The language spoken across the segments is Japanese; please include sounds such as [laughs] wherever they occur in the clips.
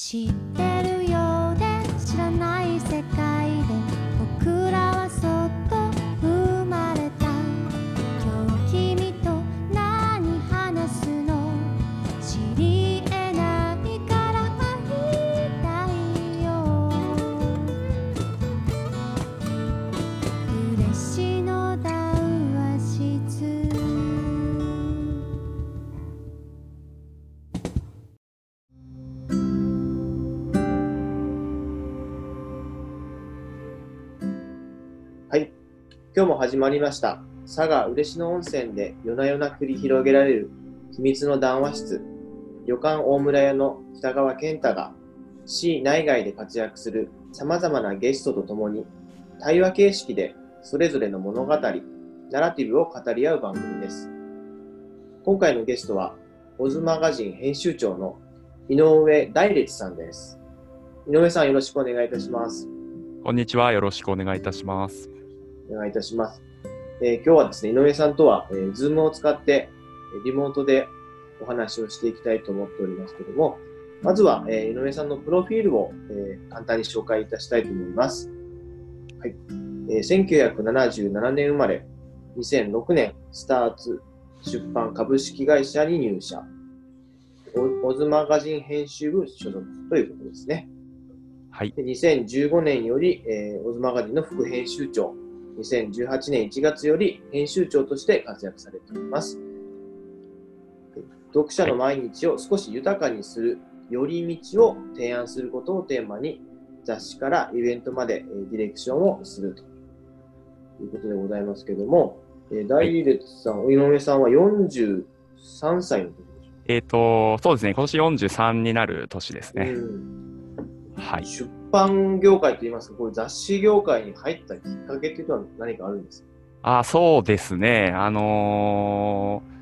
知ってる？今日も始まりました。佐賀嬉野温泉で夜な夜な繰り広げられる秘密の談話室。旅館大村屋の北川健太が市内外で活躍する様々なゲストと共に対話形式でそれぞれの物語、ナラティブを語り合う番組です。今回のゲストは、オズマガジン編集長の井上大烈さんです。井上さんよろしくお願いいたします。こんにちは。よろしくお願いいたします。お願いいたします。えー今日はですね、井上さんとは、えー、Zoom を使って、えーリモートでお話をしていきたいと思っておりますけども、まずは、えー井上さんのプロフィールを、えー簡単に紹介いたしたいと思います。はい。えー1977年生まれ、2006年、スターツ出版株式会社に入社。オオズマガジン編集部所属ということですね。はい。で2015年より、えーオズマガジンの副編集長、2018年1月より編集長として活躍されております。読者の毎日を少し豊かにする寄り道を提案することをテーマに、雑誌からイベントまで、えーディレクションをするということでございますけども、えー大列さん、井上さんは43歳の時えっ、と、そうですね。今年43になる年ですね。うんはい。出版業界といいますか、こういう雑誌業界に入ったきっかけというのは何かあるんですか？あ、そうですね。あのー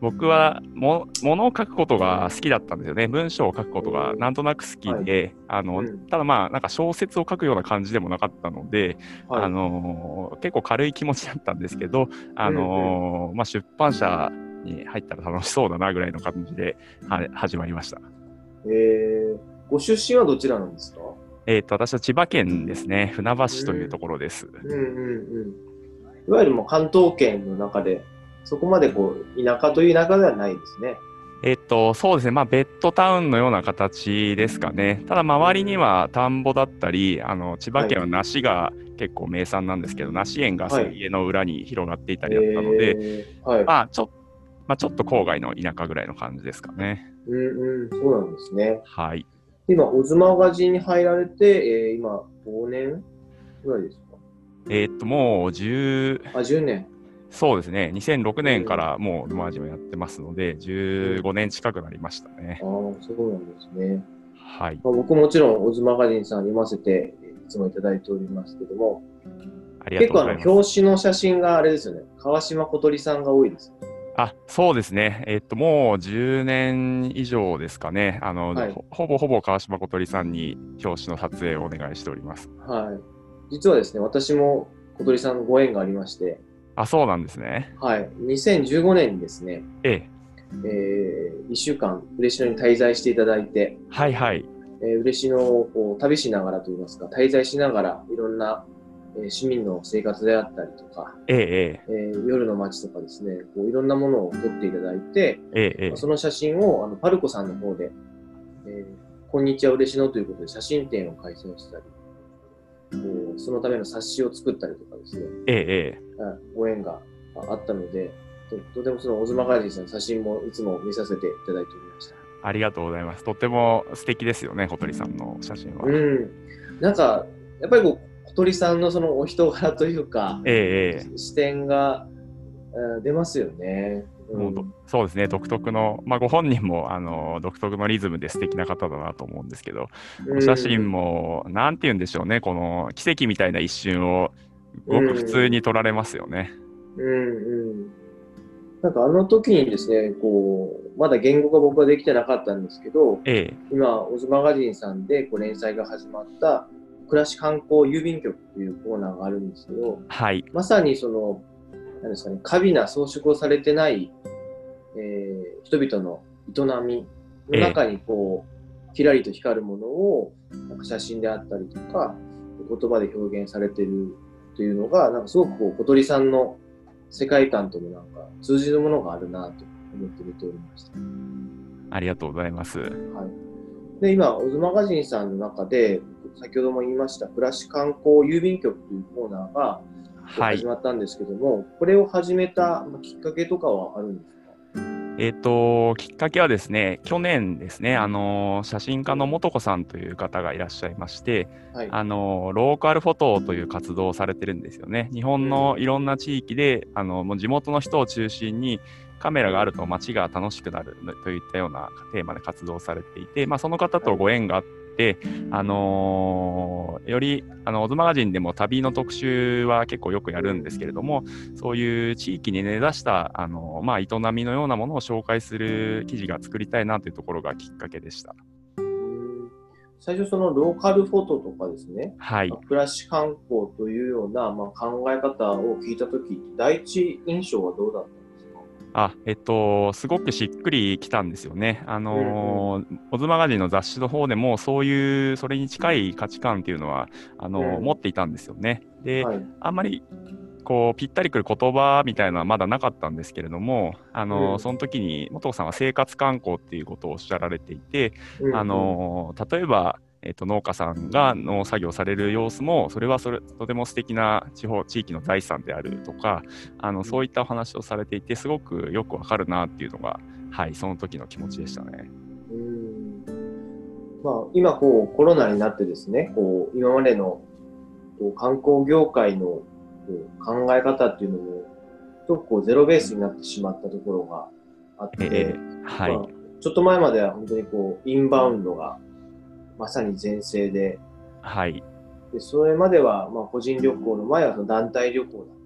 僕はも、ものを書くことが好きだったんですよね。文章を書くことがなんとなく好きで、あの、うんただまあ、なんか小説を書くような感じでもなかったので、はいあのー結構軽い気持ちだったんですけど、あのーまあ、出版社に入ったら楽しそうだなぐらいの感じで、は始まりました。えー、ご出身はどちらなんですか？えっ、と、私は千葉県ですね。船橋市というところです。うんうんうん。いわゆるもう関東圏の中で、そこまでこう、田舎という田舎ではないですね。えっと、そうですね。まあ、ベッドタウンのような形ですかね。ただ、周りには田んぼだったり、あの、千葉県は梨が結構名産なんですけど、梨園がはい家の裏に広がっていたりだったので、えーはい。まあ、ちょ、まあ、ちょっと郊外の田舎ぐらいの感じですかね。うんうん、そうなんですね。はい。今、オズマガジンに入られて、えー、今、5年ぐらいですか？えっと、もう10、あ、10年。そうですね。2006年からもうルマージをやってますので、15年近くなりましたねああ、。そうなんですね。はい。まあ、僕もちろん、オズマガジンさん読ませて、えーいつもいただいておりますけども、ありがと結構あのうございます。表紙の写真があれですよね。川島小鳥さんが多いです。あ、そうですね。えっと、もう10年以上ですかね。あの、はいほほぼほぼ川島小鳥さんに表紙の撮影をお願いしております。はい。実はですね、私も小鳥さんご縁がありまして、あ、そうなんですね。はい。2015年にですね、ええ。えー、1週間、嬉野に滞在していただいて、はいはい。えー、嬉野をこう旅しながらといいますか、滞在しながらいろんな、えー市民の生活であったりとか、ええ、えー夜の街とかですね、こういろんなものを撮っていただいて、ええ。その写真をあのパルコさんの方で、えーこんにちは嬉野ということで写真展を開催したり、こうそのための冊子を作ったりとかですね、ええ、ご縁があったので、ととてもそのオズマガジンさんの写真もいつも見させていただいておりました。ありがとうございます。とっても素敵ですよね、小鳥さんの写真は。うん。なんか、やっぱりこう、小鳥さんのそのお人柄というか、ええ、ええ。視点が、えー出ますよね。うんそうですね、独特の、まあ、ご本人もあの独特のリズムで素敵な方だなと思うんですけど、お写真も、なんて言うんでしょうね、この奇跡みたいな一瞬を、ごく普通に撮られますよね。うんうん。なんかあの時にですね、こう、まだ言語が僕はできてなかったんですけど、ええ、今、オズマガジンさんでこう連載が始まった、暮らし観光郵便局というコーナーがあるんですけど、はい、まさにその、なんですかね、過敏な装飾をされてない、えー人々の営みの中にこう、キラリと光るものをなんか写真であったりとか言葉で表現されてるというのがなんかすごくこう小鳥さんの世界観ともなんか通じるものがあるなと思って見ておりました。ありがとうございます。はい、で今、オズマガジンさんの中で先ほども言いました暮らし観光郵便局というコーナーがはい始。まったんですけども、これを始めたまあきっかけとかはあるんですか？えっ、と、きっかけはですね、去年ですね、あの、写真家の素子さんという方がいらっしゃいまして、はい。あの、ローカルフォトという活動をされてるんですよね。日本のいろんな地域で、あの、もう地元の人を中心に、カメラがあると街が楽しくなるといったようなテーマで活動されていて、まあ、その方とご縁があって、あのーより、あの、オズマガジンでも旅の特集は結構よくやるんですけれども、そういう地域に根ざした、あのまあ、営みのようなものを紹介する記事が作りたいなというところがきっかけでした。うん最初、そのローカルフォトとかですね、はい。暮らし観光というような、まあ、考え方を聞いたとき、第一印象はどうだった？んですかあ、えっと、すごくしっくりきたんですよね。あのーオズマガジンの雑誌の方でも、そういう、それに近い価値観っていうのは、あのーうん持っていたんですよね。で、はい。あんまり、こう、ぴったりくる言葉みたいなのはまだなかったんですけれども、あのーうんその時に、元子さんは生活観光っていうことをおっしゃられていて、うんあ、のー例えば、えっと農家さんが農作業される様子も、それはそれとても素敵な地方、地域の財産であるとか、あのそういったお話をされていて、すごくよくわかるなっていうのが、はい、その時の気持ちでしたね。うんまあ、今こうコロナになってですね、こう今までのこう観光業界のこう考え方っていうのも、ちょっとこうゼロベースになってしまったところがあって、ええはい、まあちょっと前までは本当にこうインバウンドがまさに全盛で、はい、でそれまではまあ個人旅行の前はその団体旅行だ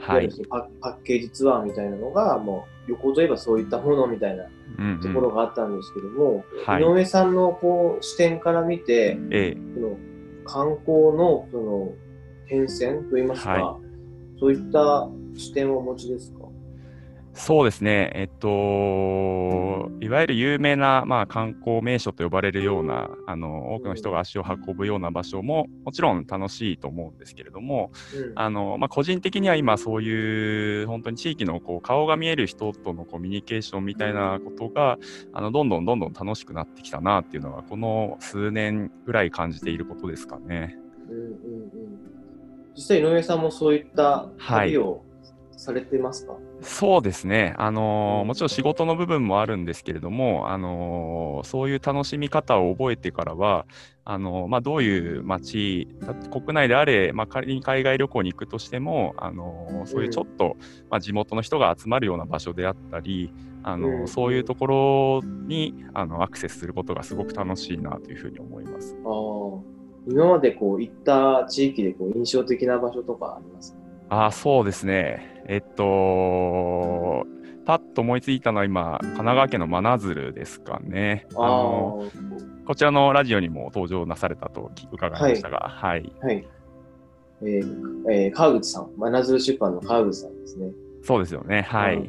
はい、そのパパッケージツアーみたいなのが、もう旅行といえばそういったものみたいなうんうん。ところがあったんですけども、はい。井上さんのこう視点から見て、ええ。その観光のその変遷といいますか、はそういった視点をお持ちですか？そうですね、えっと、いわゆる有名な、まあ、観光名所と呼ばれるようなあの、多くの人が足を運ぶような場所も、もちろん楽しいと思うんですけれども、うん。あのまあ、個人的には今そういう本当に地域のこう顔が見える人とのコミュニケーションみたいなことがあのどんどんどんどん楽しくなってきたなっていうのがこの数年ぐらい感じていることですかね。うんうんうん。実際井上さんもそういった旅をされてますか、そうですね、あのもちろん仕事の部分もあるんですけれども、あのそういう楽しみ方を覚えてからは、あのまあ、どういう街、た国内であれ、まあ、仮に海外旅行に行くとしても、あのそういうちょっと、まあ、地元の人が集まるような場所であったり、あのうん。そういうところにあのアクセスすることがすごく楽しいなというふうに思います。今までこう行った地域でこう印象的な場所とかありますか？あーそうですね。えっと、パッと思いついたのは今、神奈川県の真鶴ですかね。あのこちらのラジオにも登場なされたと聞伺いましたが、はい。あーはい。えーえー川口さん、真鶴出版の川口さんですね。そうですよね。はい。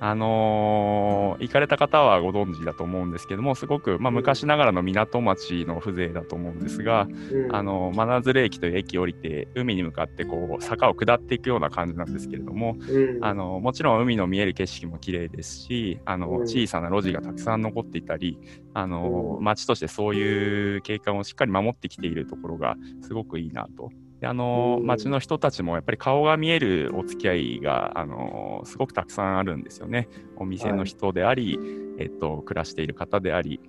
うんあのー行かれた方はご存知だと思うんですけども、すごく、まあ、昔ながらの港町の風情だと思うんですが、うん。あの真鶴駅という駅降りて、海に向かってこう坂を下っていくような感じなんですけれども、うん。あのもちろん海の見える景色も綺麗ですしあの、うん。小さな路地がたくさん残っていたりあの、うん。街としてそういう景観をしっかり守ってきているところがすごくいいなと。であのうん街の人たちもやっぱり顔が見えるお付き合いがあのすごくたくさんあるんですよね。お店の人であり、えっと、暮らしている方であり、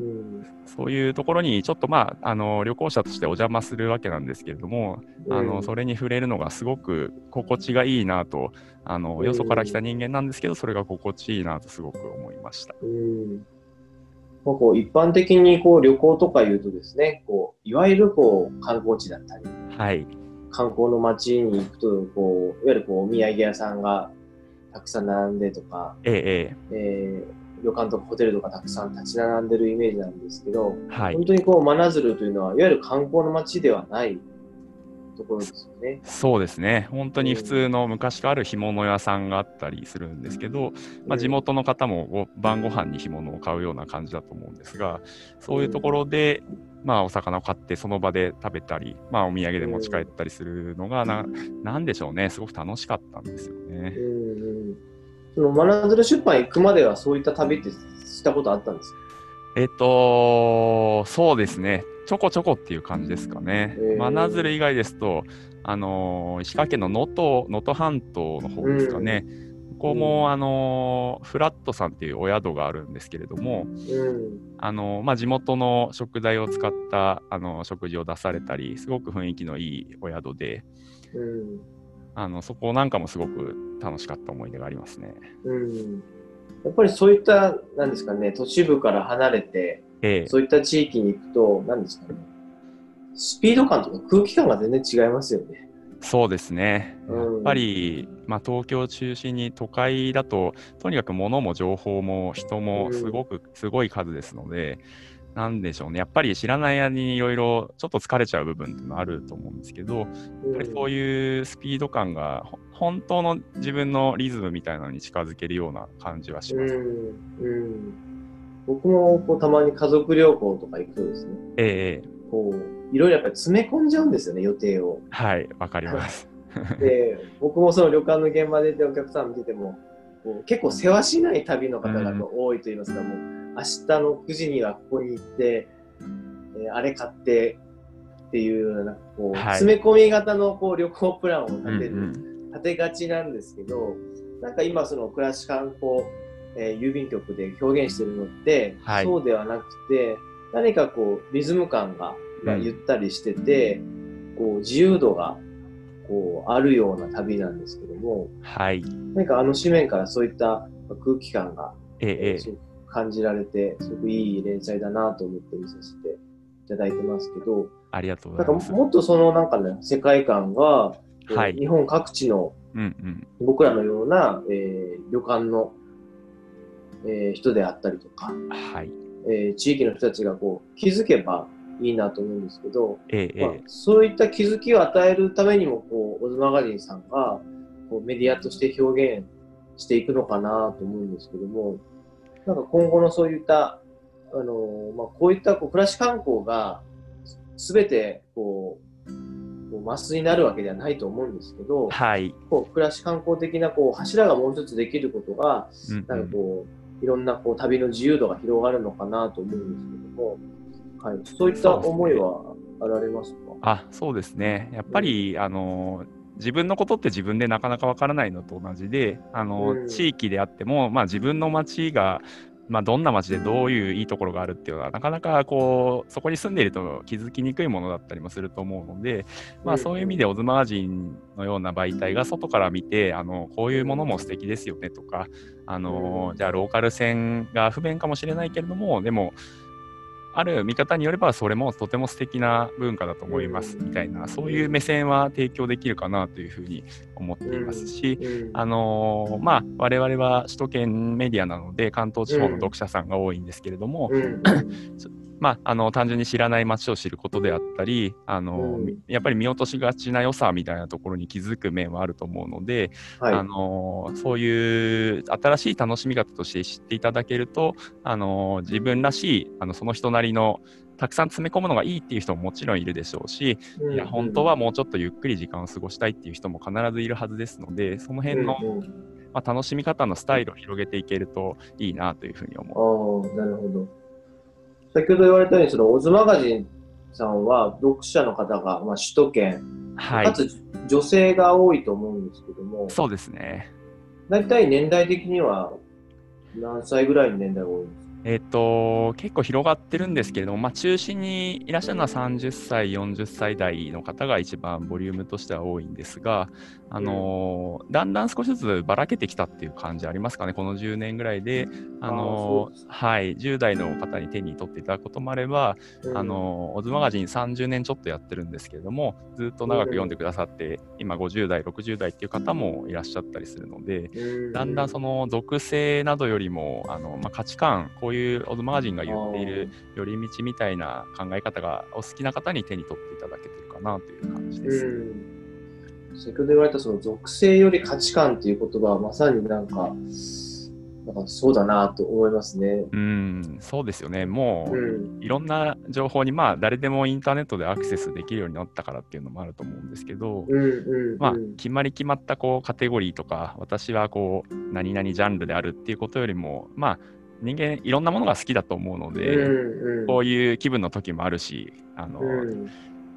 うんそういうところにちょっとまあ、あの旅行者としてお邪魔するわけなんですけれども、あうんのそれに触れるのがすごく心地がいいなとあの、うんよそから来た人間なんですけど、それが心地いいなとすごく思いました。うんまあ、こう一般的にこう旅行とか言うとですね、こういわゆるこう観光地だったり、はい、観光の街に行くと、こういわゆるこうお土産屋さんがたくさん並んでとか、ええええ。ー旅館とかホテルとかたくさん立ち並んでるイメージなんですけど、えはい。本、当にこう真鶴というのは、いわゆる観光の街ではないところですよね。そうですね。本当に普通の昔からある干物屋さんがあったりするんですけど、まあ、地元の方もご晩ご飯に干物を買うような感じだと思うんですが、そういうところで、まあ、お魚を買ってその場で食べたり、まあ、お土産で持ち帰ったりするのがな、なんでしょうね、すごく楽しかったんですよね。うんうん。その真鶴出版行くまではそういった旅ってしたことあったんですか？えっと、そうですね。ちょこちょこっていう感じですかね。真鶴以外ですと、あのー石川県の能登能登半島の方ですかね。ここも、あのーフラットさんっていうお宿があるんですけれども、うん。あのーまあ、地元の食材を使った、あのー食事を出されたり、すごく雰囲気のいいお宿で、うん。あのそこなんかもすごく楽しかった思い出がありますね。うん。やっぱりそういった、なんですかね、都市部から離れて、ええそういった地域に行くと、なんですかね、スピード感とか空気感が全然違いますよね。そうですね。うんやっぱり、まあ、東京を中心に都会だと、とにかく物も情報も人もすごく、すごい数ですので、なんでしょうね。やっぱり知らない間にいろいろちょっと疲れちゃう部分っていうのはあると思うんですけど、やっぱりそういうスピード感が、ほ本当の自分のリズムみたいなのに近づけるような感じはします。うん。うん。僕もこうたまに家族旅行とか行くとですね、ええこう、いろいろやっぱり詰め込んじゃうんですよね、予定を。はい、わかります。[laughs] で、僕もその旅館の現場でお客さん見てても、こう結構世話しない旅の方が多いと言いますか、もう明日の9時にはここに行って、えーあれ買ってっていうような、こう、はい詰め込み型のこう旅行プランを立てる、うん立てがちなんですけど、なんか今その暮らし観光、えー郵便局で表現してるのって、はいそうではなくて、何かこうリズム感ががゆったりしてて、こう自由度がこうあるような旅なんですけども、はい。何かあの紙面からそういった空気感が、ええ感じられて、すごくいい連載だなと思って見させていただいてますけど、ありがとうございます。もっとそのなんかね、世界観が、はい日本各地のうんうん。僕らのような、えー旅館の、えー人であったりとか、はい。えー地域の人たちがこう気づけばいいなと思うんですけど、えええまあ、そういった気づきを与えるためにも、こう、オズマガジンさんがこうメディアとして表現していくのかなと思うんですけども、なんか今後のそういった、あのーまあ、こういったこう暮らし観光がすべてこう、こうマスになるわけではないと思うんですけど、はい。こう暮らし観光的なこう柱がもう一つできることが、うんうんなんかこう、いろんなこう旅の自由度が広がるのかなと思うんですけども、はい、そういった思いはあられますか？あそうですね。やっぱり、あの自分のことって自分でなかなかわからないのと同じで、あのうん。地域であっても、まあ、自分の町が、まあ、どんな町でどういういいところがあるっていうのは、なかなかこうそこに住んでいると気づきにくいものだったりもすると思うので、まあ、そういう意味で、オズマガジンのような媒体が外から見て、あのこういうものも素敵ですよねとか、あのじゃあ、ローカル線が不便かもしれないけれども、でも、ある見方によればそれもとても素敵な文化だと思いますみたいなそういう目線は提供できるかなというふうに思っていますし、うん。あのーまあ我々は首都圏メディアなので関東地方の読者さんが多いんですけれども、うん [clears throat] まあ、あの単純に知らない街を知ることであったり、あのうんやっぱり見落としがちな良さみたいなところに気づく面はあると思うので、はいあのそういう新しい楽しみ方として知っていただけると、あの自分らしいあのその人なりのたくさん詰め込むのがいいっていう人ももちろんいるでしょうし、うんいや本当はもうちょっとゆっくり時間を過ごしたいっていう人も必ずいるはずですので、その辺の、まあ、楽しみ方のスタイルを広げていけるといいなというふうに思う。ああ、なるほど。先ほど言われたように、そのオズマガジンさんは読者の方が、まあ、首都圏、はい、かつ女性が多いと思うんですけども、そうですね。大体年代的には何歳ぐらいの年代が多いんですか？えっ、と、結構広がってるんですけれども、まあ、中心にいらっしゃるのは30歳、40歳代の方が一番ボリュームとしては多いんですが、あのーだんだん少しずつばらけてきたっていう感じありますかね、この10年ぐらいで、あのはい、10代の方に手に取っていただくこともあれば、うん。あのーオズマガジン30年ちょっとやってるんですけれども、ずっと長く読んでくださって、今50代、60代っていう方もいらっしゃったりするので、うん。だんだんその属性などよりもあの、まあ、価値観こうそういうオズマガジンが言っている寄り道みたいな考え方がお好きな方に手に取っていただけてるかなという感じです。うん、先ほど言われたその属性より価値観っていう言葉はまさになんか、なんかそうだなと思いますね。うん、そうですよね。もう、うん。いろんな情報に、まあ、誰でもインターネットでアクセスできるようになったからっていうのもあると思うんですけど、うんうん、まあうん、決まり決まったこうカテゴリーとか、私はこう、何々ジャンルであるっていうことよりも、まあ、人間、いろんなものが好きだと思うので、うんうん、こういう気分の時もあるし、あの、うん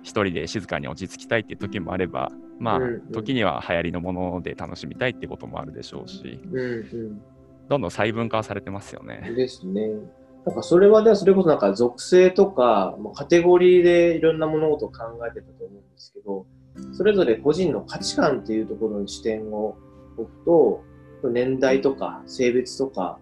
一人で静かに落ち着きたいっていう時もあれば、まあうんうん、時には流行りのもので楽しみたいってこともあるでしょうし、うんどんどん細分化されてますようん、ね。ですね。なんかそれはね、それこそなんか属性とか、カテゴリーでいろんな物事を考えてたと思うんですけど、それぞれ個人の価値観っていうところに視点を置くと、年代とか性別とか、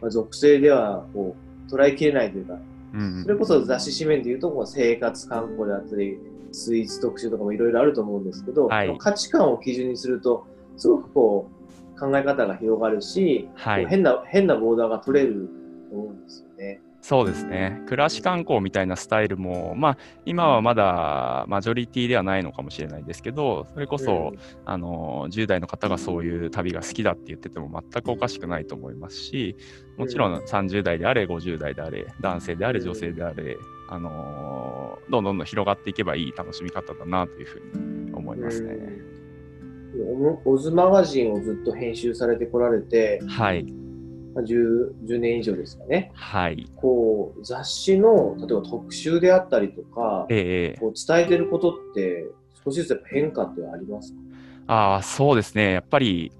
まあ、属性ではこう捉えきれないというか、うんそれこそ雑誌紙面でいうと、こう生活観光であったり、スイーツ特集とかもいろいろあると思うんですけど、はい。価値観を基準にすると、すごくこう、考え方が広がるし、はい。変な、変なボーダーが取れると思うんですよね。そうですね。暮らし観光みたいなスタイルも、まあ、今はまだマジョリティではないのかもしれないですけど、それこそ、あの10代の方がそういう旅が好きだって言ってても全くおかしくないと思いますし、もちろん30代であれ、50代であれ、男性であれ、女性であれ、あのどんどんどん広がっていけばいい楽しみ方だなというふうに思いますね。うんオズマガジンをずっと編集されてこられて、はい。まあ 10, 10年以上ですかね。はい。こう、雑誌の、例えば特集であったりとか、ええこう伝えてることって、少しずつやっぱ変化ってありますか？ああ、そうですね。やっぱり、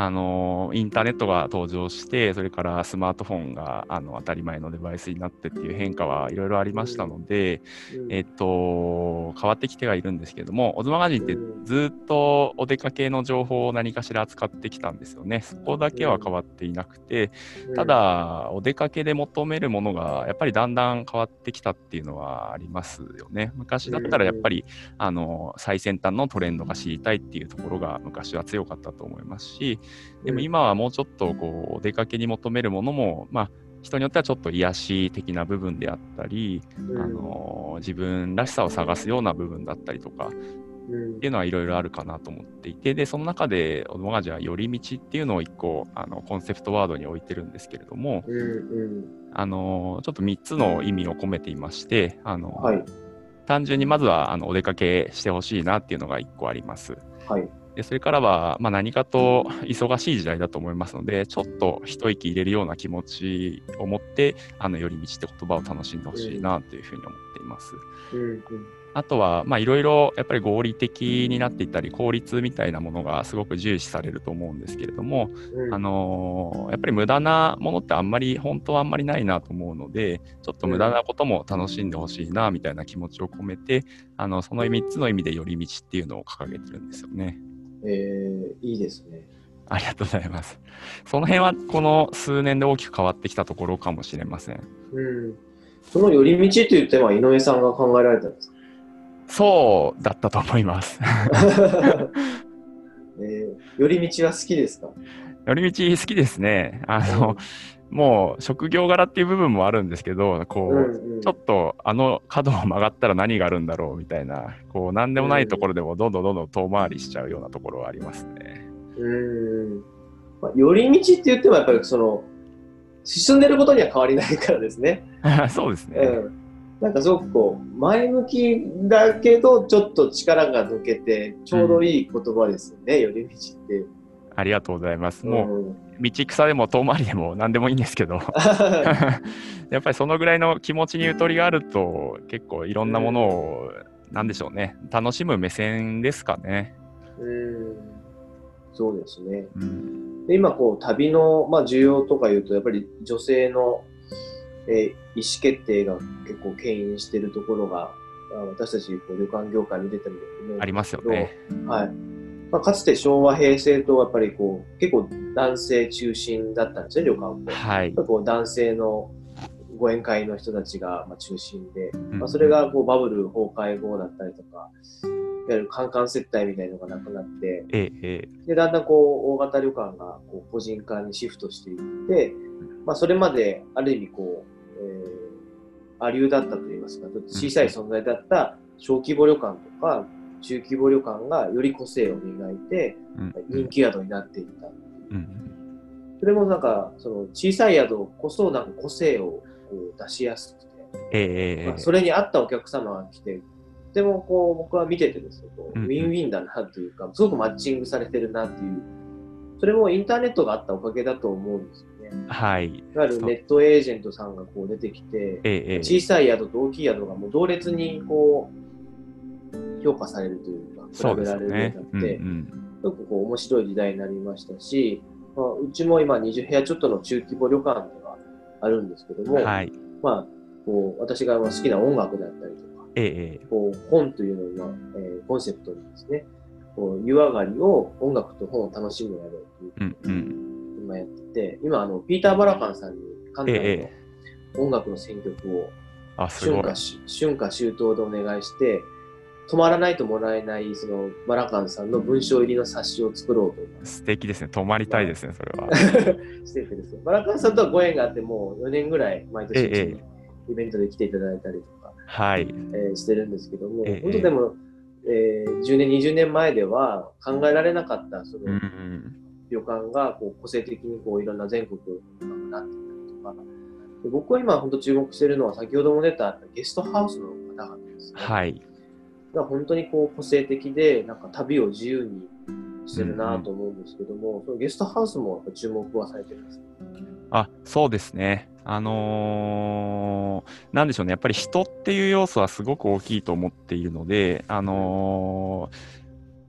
あのインターネットが登場して、それからスマートフォンがあの当たり前のデバイスになってっていう変化はいろいろありましたので、うんえっと、変わってきてはいるんですけども、オズマガジンってうんずっとお出かけの情報を何かしら扱ってきたんですよね。そこだけは変わっていなくて、た、だ、お出かけで求めるものがやっぱりだんだん変わってきたっていうのはありますよね。昔だったらやっぱり、あの最先端のトレンドが知りたいっていうところが昔は強かったと思いますし、でも今はもうちょっとこうお出かけに求めるものも、まあ、人によってはちょっと癒し的な部分であったり、うん、あの自分らしさを探すような部分だったりとかうんっていうのはいろいろあるかなと思っていて、で、その中で、オドマガジは寄り道っていうのを一個、あの、コンセプトワードに置いてるんですけれども、うんうんあの、ちょっと3つの意味を込めていまして、あの、はい、単純にまずは、あの、お出かけしてほしいなっていうのが1個あります。はい。で、それからは、まあ、何かと忙しい時代だと思いますので、ちょっと一息入れるような気持ちを持って、あの、寄り道って言葉を楽しんでほしいなというふうに思っています。あとは、まあ、いろいろやっぱり合理的になっていったり、効率みたいなものがすごく重視されると思うんですけれども、うんあのーやっぱり無駄なものってあんまり、本当はあんまりないなと思うので、ちょっと無駄なことも楽しんでほしいな、みたいな気持ちを込めて、あの、その3つの意味で寄り道っていうのを掲げてるんですよね。えー、いいですね。ありがとうございます。その辺はこの数年で大きく変わってきたところかもしれません。うん。その寄り道というテーマは井上さんが考えられたんですか？そうだったと思います。[laughs] えー、寄り道は好きですか？寄り道好きですね。あの、もう職業柄っていう部分もあるんですけど、こう、うんうんちょっとあの角を曲がったら何があるんだろうみたいな、こう、なんでもないところでもどんどんどんどん遠回りしちゃうようなところはありますね。うん。まあ、寄り道って言ってもやっぱりその、進んでることには変わりないからですね。[laughs] そうですね。うん。なんかすごくこう、前向きだけど、ちょっと力が抜けて、ちょうどいい言葉ですよね、寄り道って。ありがとうございます。もう、うん。道草でも遠回りでも何でもいいんですけど、[laughs] やっぱりそのぐらいの気持ちにゆとりがあると、結構いろんなものを、なんでしょうね、楽しむ目線ですかね。うん。そうですね。うん、で今こう旅の、まあ、需要とかいうとやっぱり女性の、えー意思決定が結構牽引しているところがあ私たちこう旅館業界見てても思うんありますよね。はいまあ、かつて昭和平成とやっぱりこう結構男性中心だったんですね旅館って。はい。こう男性のご宴会の人たちがまあ中心で、うんまあ、それがこうバブル崩壊後だったりとかいわゆるカンカン接待みたいなのがなくなって、ええ、ええ。で、だんだんこう、大型旅館がこう個人化にシフトしていって、まあ、それまである意味こう、えー、アリューだったといいますか、ちょっと小さい存在だった小規模旅館とか、中規模旅館がより個性を磨いて、うん。人気宿になっていった。うん。それもなんか、その小さい宿こそなんか個性を出しやすくて、それに合ったお客様が来て、でもこう僕は見ててですね、ウィンウィンだなというか、すごくマッチングされてるなっていう、それもインターネットがあったおかげだと思うんですよね。はい。いわゆるネットエージェントさんがこう出てきて、小さい宿と大きい宿がもう同列にこう評価されるというか、比べられるようになっ。て、うんすごくこう面白い時代になりましたし、まあ、うちも今20部屋ちょっとの中規模旅館ではあるんですけども、うん。はい。まあ、こう私が好きな音楽だったりとか、ええええこう本というのを、えーコンセプトにですね、こう湯上がりを音楽と本を楽しむやろうといううんうん。今やってて、今あのピーター・バラカンさんに関え西えの音楽の選曲を。春夏秋冬でお願いして、止まらないともらえないそのバラカンさんの文章入りの冊子を作ろうと今素敵ですね。泊まりたいですね、それは。[laughs] しててですね、バラカンさんとはご縁があって、もう4年ぐらい毎年ええイベントで来ていただいたりとか、はい。えーしてるんですけども、ええ本当でも、えー10年、20年前では考えられなかったそのうんうん。旅館がこう個性的にこういろんな全国になっていたりとか、で僕は今本当注目しているのは先ほども出たゲストハウスの方々ですね。はい。が本当にこう個性的で、なんか旅を自由にしてるなと思うんですけども、そのゲストハウスもやっぱ注目はされてるんです。あ、そうですね。あのーなんでしょうね。やっぱり人っていう要素はすごく大きいと思っているので、あのー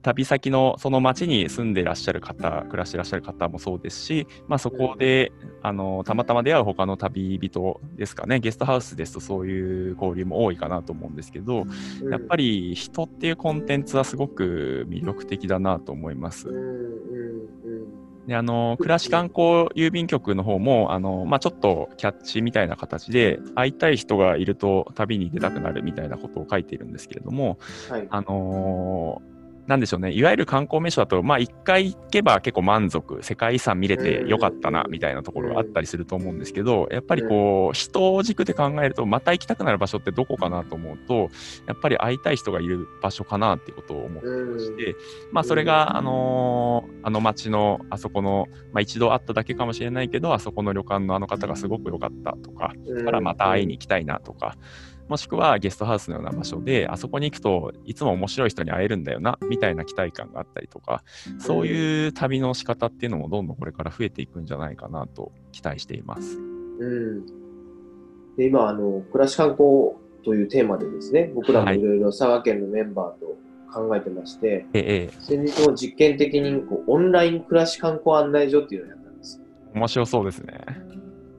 旅先のその町に住んでいらっしゃる方、暮らしていらっしゃる方もそうですし、まあ、そこで、あのーたまたま出会う他の旅人ですかね、ゲストハウスですとそういう交流も多いかなと思うんですけど、やっぱり、り人っていうコンテンツはすごく魅力的だなと思いますうん。うんうんで、あの、暮らし観光郵便局の方も、あの、まあ、ちょっとキャッチみたいな形で、会いたい人がいると旅に出たくなるみたいなことを書いているんですけれども、はい。あのーなんでしょうね、いわゆる観光名所だと、まあ、一回行けば結構満足、世界遺産見れてよかったな、みたいなところがあったりすると思うんですけど、やっぱりこう、人軸で考えると、また行きたくなる場所ってどこかなと思うと、やっぱり会いたい人がいる場所かなっていうことを思ってまして、まあ、それが、あのーあの町の、あそこの、まあ、一度会っただけかもしれないけど、あそこの旅館のあの方がすごく良かったとか、うん。からまた会いに行きたいなとか、もしくはゲストハウスのような場所で、あそこに行くといつも面白い人に会えるんだよな、みたいな期待感があったりとか、そういう旅の仕方っていうのもどんどんこれから増えていくんじゃないかなと期待しています。うん。で、今、あの、暮らし観光というテーマでですね、僕らもいろいろ佐賀県のメンバーと考えてまして、ええ、先日も実験的にこうオンライン暮らし観光案内所っていうのをやったんです。面白そうですね。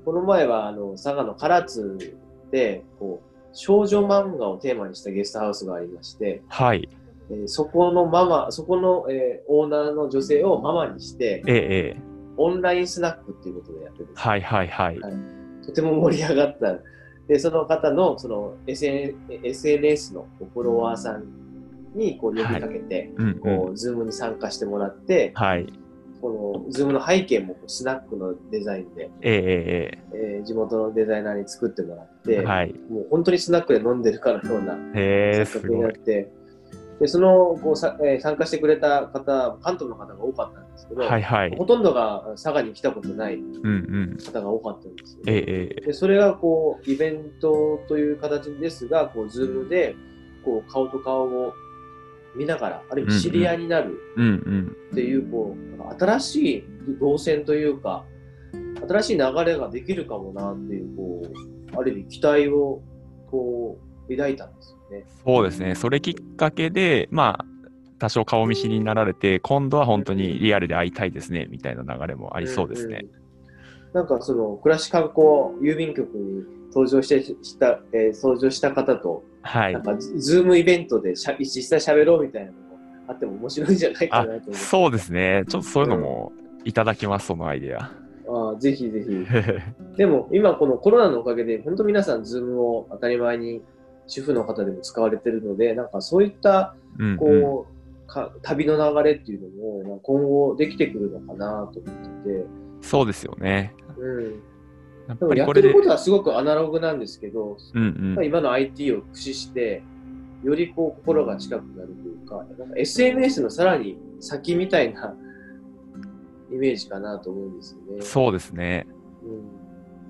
この前は、あの、佐賀の唐津で、こう、少女漫画をテーマにしたゲストハウスがありまして、はい。えーそこのママ、そこの、えーオーナーの女性をママにして、ええ、ええ、オンラインスナックっていうことでやってるんです。はいはいはい。はいとても盛り上がった。で、その方のその SN SNS のフォロワーさんにこう呼びかけて、うん、うん。こう、ズームに参加してもらって、はい。このズームの背景もスナックのデザインで、ええ、ええー地元のデザイナーに作ってもらって、え、はい。もう本当にスナックで飲んでるかのようなへえ、す錯覚にご。ないって、でそのこうさ、えー参加してくれた方、関東の方が多かったんですけど、はいはい。ほとんどが佐賀に来たことないうんうん。方が多かったんですよ、ええ、ええ、でそれがこうイベントという形ですが、こうズームでこう顔と顔を見ながら、あるいは知り合いになる。っていう、こう新しい動線というか、新しい流れができるかもなっていう、こうある意味期待をこう抱いたんですよね。そうですね。それきっかけで、まあ、多少顔見知りになられて、今度は本当にリアルで会いたいですね、みたいな流れもありそうですね。んんなんかその暮らし観光郵便局に登場してした、えー登場した方と、はいなん。かズズームイベントでしゃ実際喋ろうみたいなのもあっても面白いんじゃないかあなと。そうですね。ちょっとそういうのもいただきます、そのアイデア。ああぜひぜひ。でも今このコロナのおかげで本当皆さんズームを当たり前に主婦の方でも使われてるので、なんかそういったうんうんこう、か旅の流れっていうのもまあ今後できてくるのかなと思ってて、そうですよね。うん。やっぱりこれで、てることはすごくアナログなんですけど、うんうん、今の IT を駆使して、よりこう心が近くなるというか、なんか SNS のさらに先みたいな [laughs] イメージかなと思うんですよね。そうですね。うん。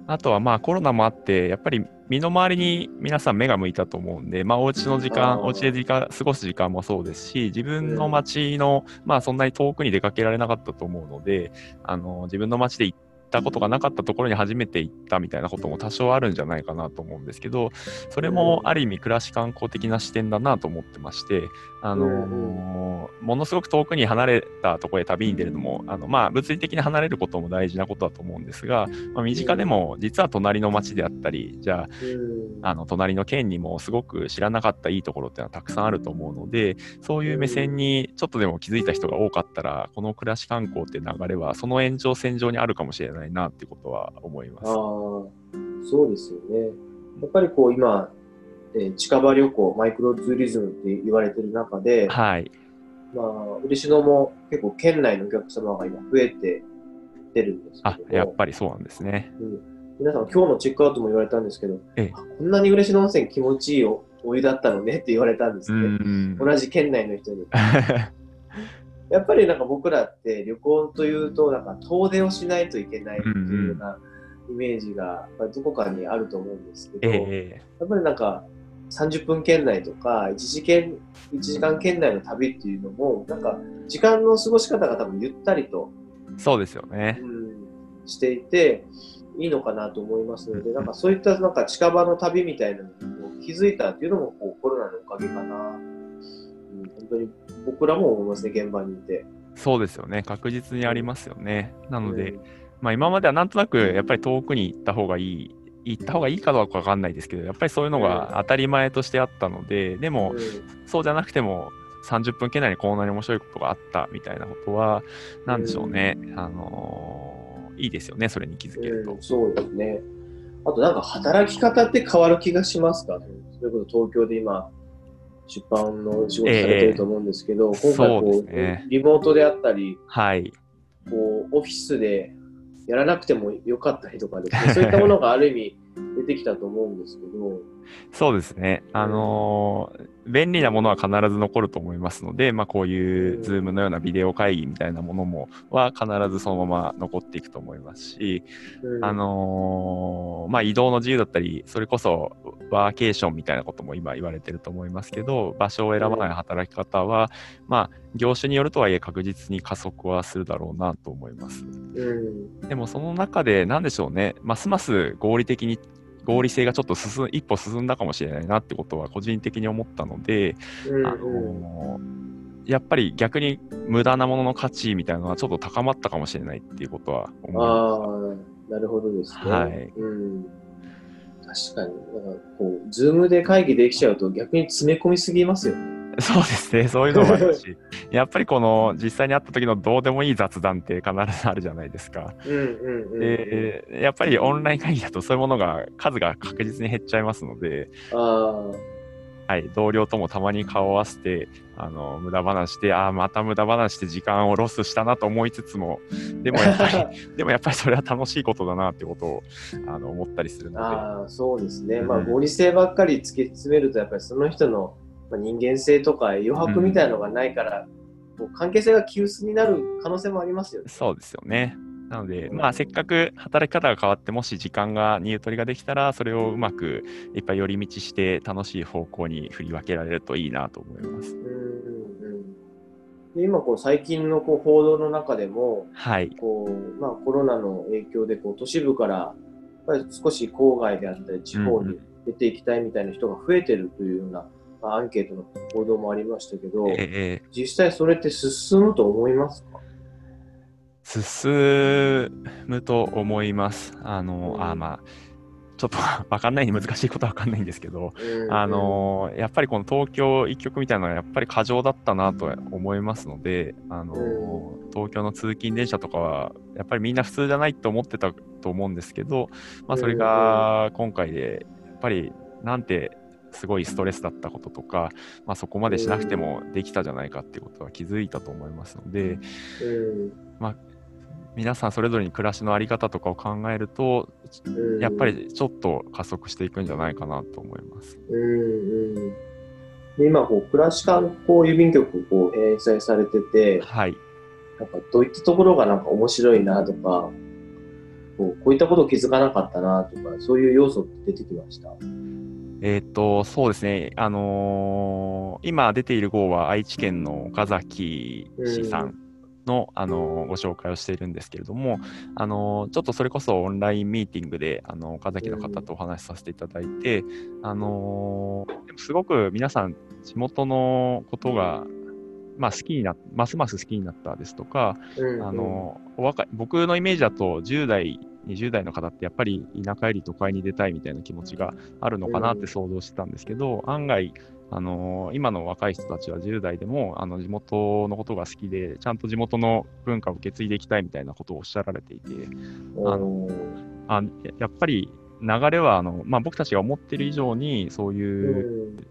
あとはまあコロナもあって、やっぱり身の回りに皆さん目が向いたと思うんで、まあお家の時間、お家で時間過ごす時間もそうですし、自分の街の、まあそんなに遠くに出かけられなかったと思うので、あの自分の街で行ったことがなかったところに初めて行ったみたいなことも多少あるんじゃないかなと思うんですけど、それもある意味暮らし観光的な視点だなと思ってまして、あのうん。ものすごく遠くに離れたところへ旅に出るのも、あのまあ物理的に離れることも大事なことだと思うんですが、まあ、身近でも実は隣の町であったり、じゃうん。あ、あの隣の県にもすごく知らなかったいいところっていうのはたくさんあると思うので、そういう目線にちょっとでも気づいた人が多かったら、この暮らし観光って流れはその延長線上にあるかもしれないなっていうことは思います。ああ、そうですよね。やっぱりこう今、えー近場旅行、マイクロツーリズムって言われてる中で、はい。まあ、嬉野も結構県内のお客様が今増えて出るんですけあやっぱりそうなんですね。うん、皆さん今日のチェックアウトも言われたんですけど、こんなに嬉野温泉気持ちいいおお湯だったのねって言われたんですうね。ん。同じ県内の人に。[laughs] やっぱりなんか僕らって旅行というと、なんか遠出をしないといけないっていうようなイメージがどこかにあると思うんですけど、えやっぱりなんか30分圏内とか1時間 ,1 時間圏内の旅っていうのも、なんか時間の過ごし方が多分ゆったりと、えそうですよね。うん、していていいのかなと思いますので、なんかそういったなんか近場の旅みたいなのにこう気づいたっていうのもこうコロナのおかげかな。うん、本当に僕らも思いますね、現場にいて。そうですよね。確実にありますよね。なので、うんまあ、今まではなんとなくやっぱり遠くに行った方がいい行った方がいいかどうかわかんないですけどやっぱりそういうのが当たり前としてあったのででもそうじゃなくても30分圏内にこんなに面白いことがあったみたいなことはなんでしょうね、あのーいいですよねそれに気づけると、うんそうですね。あとなんか働き方って変わる気がしますかそれこそ東京で今、出版の仕事されてると思うんですけど、ええ今回こう、ね。リモートであったり、はい。こうオフィスでやらなくてもよかったりとかですね、そういったものがある意味出てきたと思うんですけど、そうですね。あのー便利なものは必ず残ると思いますので、まあ、こういう Zoom のようなビデオ会議みたいなものもは必ずそのまま残っていくと思いますし、うんあのーまあ、移動の自由だったり、それこそワーケーションみたいなことも今言われてると思いますけど、場所を選ばない働き方は、まあ、業種によるとはいえ確実に加速はするだろうなと思います。うんでもその中で、なんでしょうね、ますます合理的に、合理性がちょっと進ん一歩進んだかもしれないなってことは個人的に思ったので、うんあのやっぱり逆に無駄なものの価値みたいなのはちょっと高まったかもしれないっていうことは思いまああ、なるほどですね。はいうん、確かに、なんかこう、ズームで会議できちゃうと逆に詰め込みすぎますよね。す。[laughs] そうですね、そういうのもあるし、[laughs] やっぱりこの実際に会った時のどうでもいい雑談って必ずあるじゃないですか。うんうんうん。で、やっぱりオンライン会議だとそういうものが数が確実に減っちゃいますので、あはい、同僚ともたまに顔を合わせて、あの、無駄話して、ああ、また無駄話して時間をロスしたなと思いつつも、でもやっぱり、[laughs] でもやっぱりそれは楽しいことだなってことを、あの、思ったりするあ、のああ、そうですね。まあ、うん合理性ばっかり突き詰めると、やっぱりその人のまあ人間性とか余白みたいなのがないから、こう関係性が急須になる可能性もありますよねで、。そうですよね。なので、まあ、せっかく働き方が変わって、もし時間が、にゆとりができたら、それをうまくいっぱい寄り道して、楽しい方向に振り分けられるといいなと思います。うんうんうんで今こう最近のこう報道の中でもはい。こう、まあ、コロナの影響でこう都市部からやっぱり少し郊外であったり地方に出ていきたいみたいな人が増えてるというような、まあ、アンケートの報道もありましたけど、ええ実際それって進むと思いますか？進むと思います。あの、うん。あまあ、ちょっとわかんない、難しいことはわかんないんですけど、うんあのやっぱりこの東京一極みたいなのはやっぱり過剰だったなと思いますので、あのう東京の通勤電車とかはやっぱりみんな普通じゃないと思ってたと思うんですけど、まあ、それが今回でやっぱりなんてすごいストレスだったこととか、まあ、そこまでしなくてもできたじゃないかっていうことは気づいたと思いますので、うん皆さんそれぞれに暮らしのあり方とかを考えると、うんやっぱりちょっと加速していくんじゃないかなと思います。うんうんで今こう、暮らし観光郵便局こう返済されてて、はい。なんかどういったところがなんか面白いなとか、こうこういったことを気づかなかったなとか、そういう要素って出てきました？えーっと、そうですね。あのー今出ている号は愛知県の岡崎市さんの、あのーご紹介をしているんですけれども、あのーちょっとそれこそオンラインミーティングで、あの岡崎の方とお話しさせていただいて、あのすごく皆さん地元のことが、まあ、好きになますます好きになったですとか、うんあのお若い僕のイメージだと10代20代の方ってやっぱり田舎より都会に出たいみたいな気持ちがあるのかなって想像してたんですけど、案外あの今の若い人たちは10代でもあの地元のことが好きでちゃんと地元の文化を受け継いでいきたいみたいなことをおっしゃられていてあのあややっぱり流れはあの、まあ、僕たちが思ってる以上にそういう、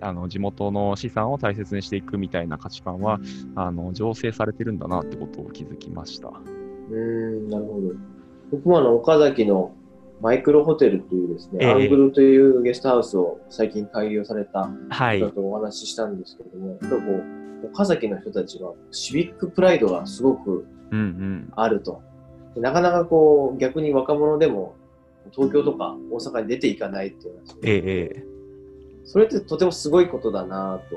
あの地元の資産を大切にしていくみたいな価値観はあの醸成されてるんだなってことを気づきました。うん、なるほど。僕もあの、岡崎のマイクロホテルというですね、ええアングルというゲストハウスを最近開業されたはい方とお話ししたんですけれども、やっぱこう、岡崎の人たちはシビックプライドがすごくうんうん。あると。でなかなかこう、逆に若者でも東京とか大阪に出ていかないっていう話ええええ。それってとてもすごいことだなと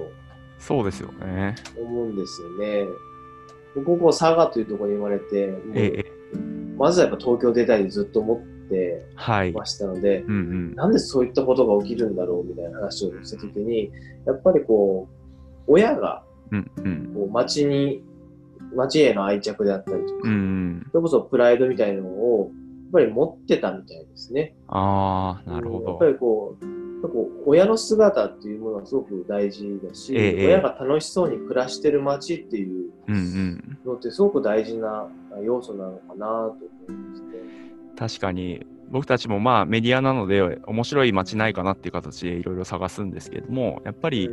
そうですよね。思うんですよね。僕もこう佐賀というところに生まれて、ええ。まずはやっぱ東京出たいとずっと思ってはい。ましたので、うんうん。なんでそういったことが起きるんだろうみたいな話をしたときに、やっぱりこう、親がう街に、街への愛着であったりとか、うんうん。それこそプライドみたいなのを、やっぱり持ってたみたいですね。ああ、なるほどやっぱ。りこう、ぱこう親の姿っていうものはすごく大事だし、ええ親が楽しそうに暮らしてる街っていう。のってすごく大事な要素なのかなと思いますね。確かに、僕たちもまあメディアなので面白い街ないかなっていう形でいろいろ探すんですけども、やっぱり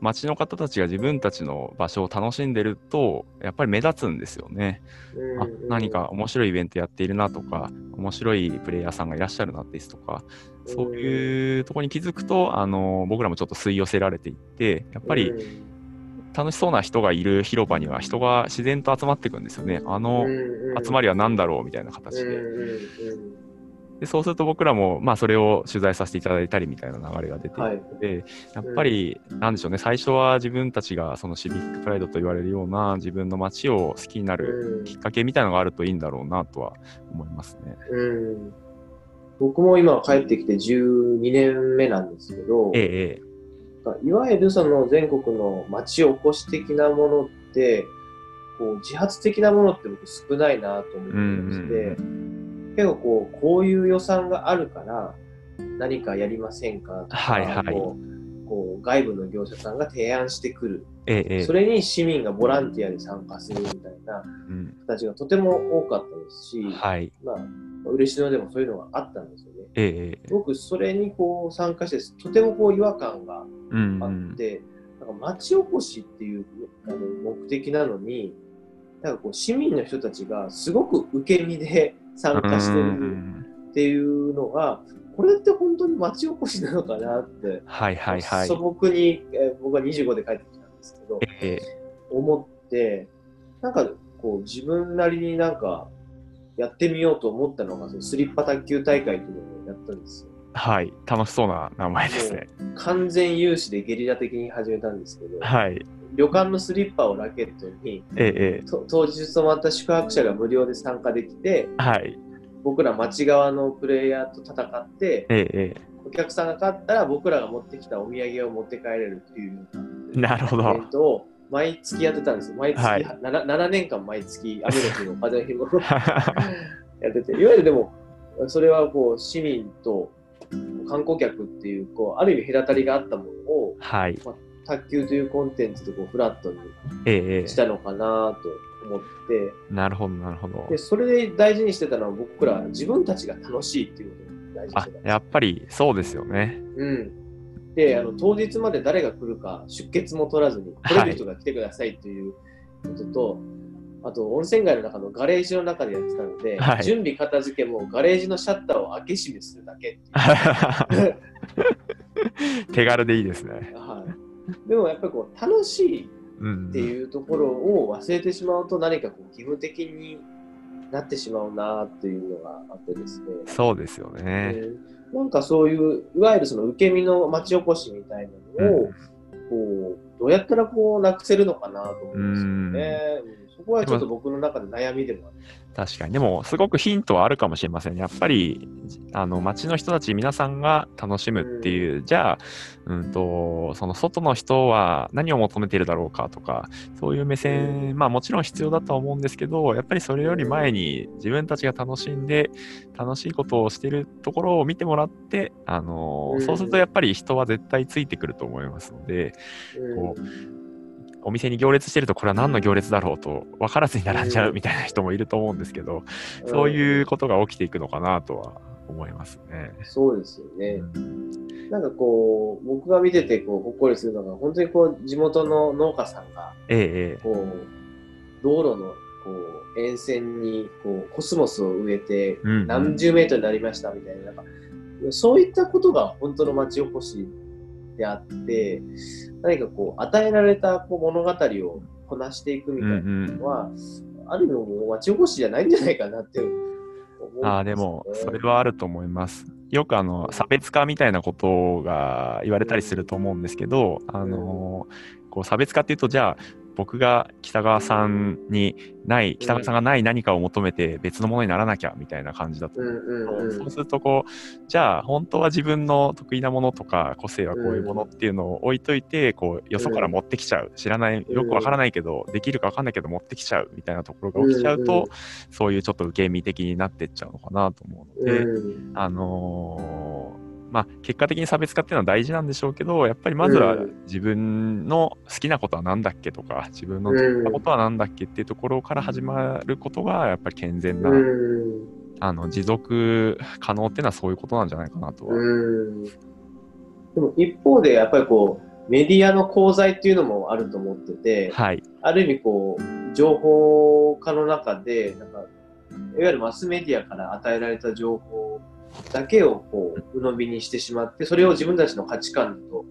街の方たちが自分たちの場所を楽しんでると、やっぱり目立つんですよね。うんあ何か面白いイベントやっているなとか、面白いプレイヤーさんがいらっしゃるなですとか、そういうところに気づくと、あの僕らもちょっと吸い寄せられていって、やっぱり楽しそうな人がいる広場には人が自然と集まっていくんですよね。あの集まりりは何だろうみたいな形で。うんうんでそうすると僕らも、まあ、それを取材させていただいたりみたいな流れが出ているので、やっぱり、なんでしょうね、最初は自分たちがそのシビックプライドと言われるような自分の街を好きになるうん。きっかけみたいなのがあるといいんだろうなとは思いますね。うん。僕も今帰ってきて12年目なんですけど、ええ、えいわゆるその全国の町おこし的なものって、こう自発的なものって僕少ないなと思ってまして、うん結構こう、こういう予算があるから何かやりませんかとか、はいはいこうこう外部の業者さんが提案してくる。え、えそれに市民がボランティアで参加するみたいなうん形がとても多かったですし、はい。まあ、嬉野でもそういうのがあったんですよね。ええ、ええ、僕、それにこう参加して、とてもこう違和感がうん、あうん。って、なんか町おこしっていうあの目的なのに、なんかこう市民の人たちがすごく受け身で参加してうるんっていうのが、これって本当に町おこしなのかなって、はいはいはい素。朴に、えー僕は25で帰ってきたんですけど、ええ、思って、なんかこう自分なりになんかやってみようと思ったのが、そのスリッパ卓球大会っていうのをやったんですよ。はい。楽しそうな名前ですね。完全有志でゲリラ的に始めたんですけど、はい。旅館のスリッパをラケットに、ええ、当日泊まった宿泊者が無料で参加できて、え、はい。僕ら町側のプレイヤーと戦って、ええ、えお客さんが勝ったら僕らが持ってきたお土産を持って帰れるっていうなるほどイベ。ントを毎月やってたんですよ。毎月、はい 7, 7年間毎月、雨の日も風の日もやってて、いわゆるでも、それはこう市民と観光客っていう、こうある意味隔たりがあったものを、はい。卓球というコンテンツでこうフラットにしたのかなと思って、え、なるほど、なるほどで、。それで大事にしてたのは僕ら自分たちが楽しいっていうことを大事にあしてたやっぱりそうですよね。うん。で、あの、当日まで誰が来るか出血も取らずに、来れる人が来てくださいっていうことと、あと温泉街の中のガレージの中でやってたので、はい準備片付けもガレージのシャッターを開け閉めするだけ [laughs] 手軽でいいですね。はい、でもやっぱりこう楽しいうんっていうところを忘れてしまうと何かこう義務的になってしまうなっていうのがあってですね。そうですよね。でなんかそういういわゆるその受け身の町おこしみたいなのを、こうどうやったらこうなくせるのかなと思うんですよね。うんそこはちょっと僕の中で悩みでもある。確かに。でも、すごくヒントはあるかもしれませんね。やっぱり、あの、街の人たち皆さんが楽しむっていう、じゃあ、うんと、その外の人は何を求めているだろうかとか、そういう目線、まあもちろん必要だとは思うんですけど、やっぱりそれより前に自分たちが楽しんで、楽しいことをしているところを見てもらって、あの、うんそうするとやっぱり人は絶対ついてくると思いますので、こうお店に行列してるとこれは何の行列だろうと分からずに並んじゃうみたいな人もいると思うんですけど、そうういうことが起きていくのかなとは思いますね。ん。そうですよね。なんかこう、僕が見ててこうほっこりするのが、本当にこう、地元の農家さんが、ええ道路のこう沿線にこうコスモスを植えて、何十メートルになりましたみたいな、なんかそういったことが本当の町おこしであって、何かこう、与えられたこう物語をこなしていくみたいなのは、ある意味もう町おこしじゃないんじゃないかなって思うね。ああでも、それはあると思います。よくあの差別化みたいなことが言われたりすると思うんですけど、あのこう差別化っていうと、じゃあ、僕が北川さんにない、北川さんがない何かを求めて別のものにならなきゃみたいな感じだとそうするとこうじゃあ本当は自分の得意なものとか個性はこういうものっていうのを置いといてこうよそから持ってきちゃう知らないよくわからないけどできるかわかんないけど持ってきちゃうみたいなところが起きちゃうとそういうちょっと受け身的になってっちゃうのかなと思うのでうん。あのーまあ結果的に差別化っていうのは大事なんでしょうけどやっぱりまずはうん自分の好きなことは何だっけとか自分の得意なことは何だっけっていうところから始まることがやっぱり健全なうんあの持続可能っていうのはそういうことなんじゃないかなとは。うんでも一方でやっぱりこうメディアの功罪っていうのもあると思ってて、はい。ある意味こう情報化の中でなんかいわゆるマスメディアから与えられた情報だけをこう鵜呑みにしてしまってそれを自分たちの価値観と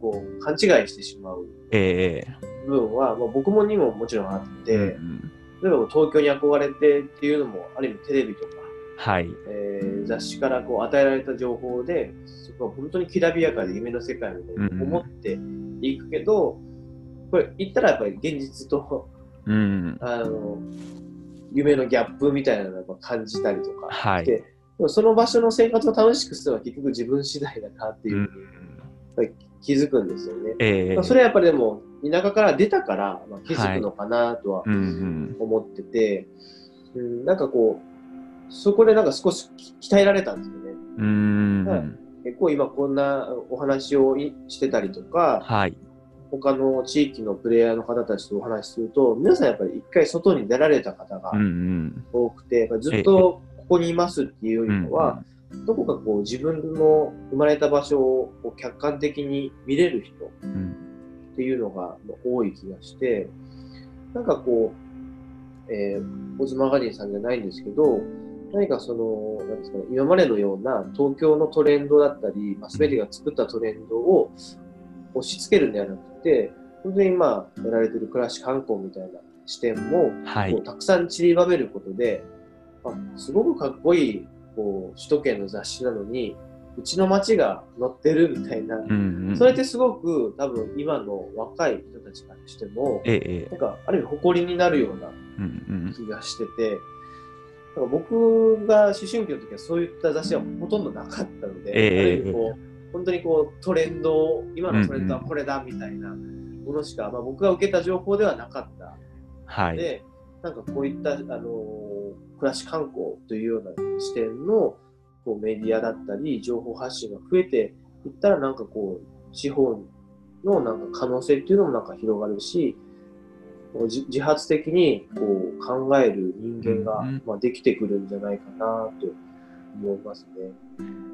こう勘違いしてしまうええ部分は、まあ、僕もにももちろんあって、うん例えば東京に憧れてっていうのもある意味テレビとかはい。えー雑誌からこう与えられた情報でそこは本当にきらびやかで夢の世界みたいに思っていくけど、これ言ったらやっぱり現実とうん。あの夢のギャップみたいなのを感じたりとかはい。その場所の生活を楽しくするのは結局自分次第だなっていううん。気づくんですよね。ええまあそれはやっぱりでも田舎から出たから、まあ、気づくのかなとはうんうん。思ってて、うん、なんかこうそこでなんか少し鍛えられたんですよね。うん。はい結構今こんなお話をいしてたりとか、はい。他の地域のプレイヤーの方たちとお話しすると、皆さんやっぱり一回外に出られた方がうんうん。多くて、やっぱりずっとここにいますっていうよりかは、うんどこかこう自分の生まれた場所を客観的に見れる人うんっていうのが多い気がして、なんかこう、えー、オズマガジンさんじゃないんですけど、何かその、なんですかね、今までのような東京のトレンドだったり、マスメディアが作ったトレンドを押し付けるんではなくて、本当に今やられてる暮らし観光みたいな視点も、はいこう。たくさん散りばめることで、あすごくかっこいいこう首都圏の雑誌なのに、うちの街が載ってるみたいな、うんうん。それってすごく多分今の若い人たちからしても、ええええなんかある意味誇りになるようなうんうん。気がしてて、なんか僕が思春期の時はそういった雑誌はほとんどなかったので、ええある意味こう本当にこうトレンドを、今のトレンドはこれだみたいなものしか、まあ、僕が受けた情報ではなかったはい。で、なんかこういった、あのー暮らし観光というような視点のこうメディアだったり、情報発信が増えていったら、なんかこう、地方のなんか可能性っていうのもなんか広がるし、自自発的にこう考える人間が、まあ、できてくるんじゃないかなと思いますね。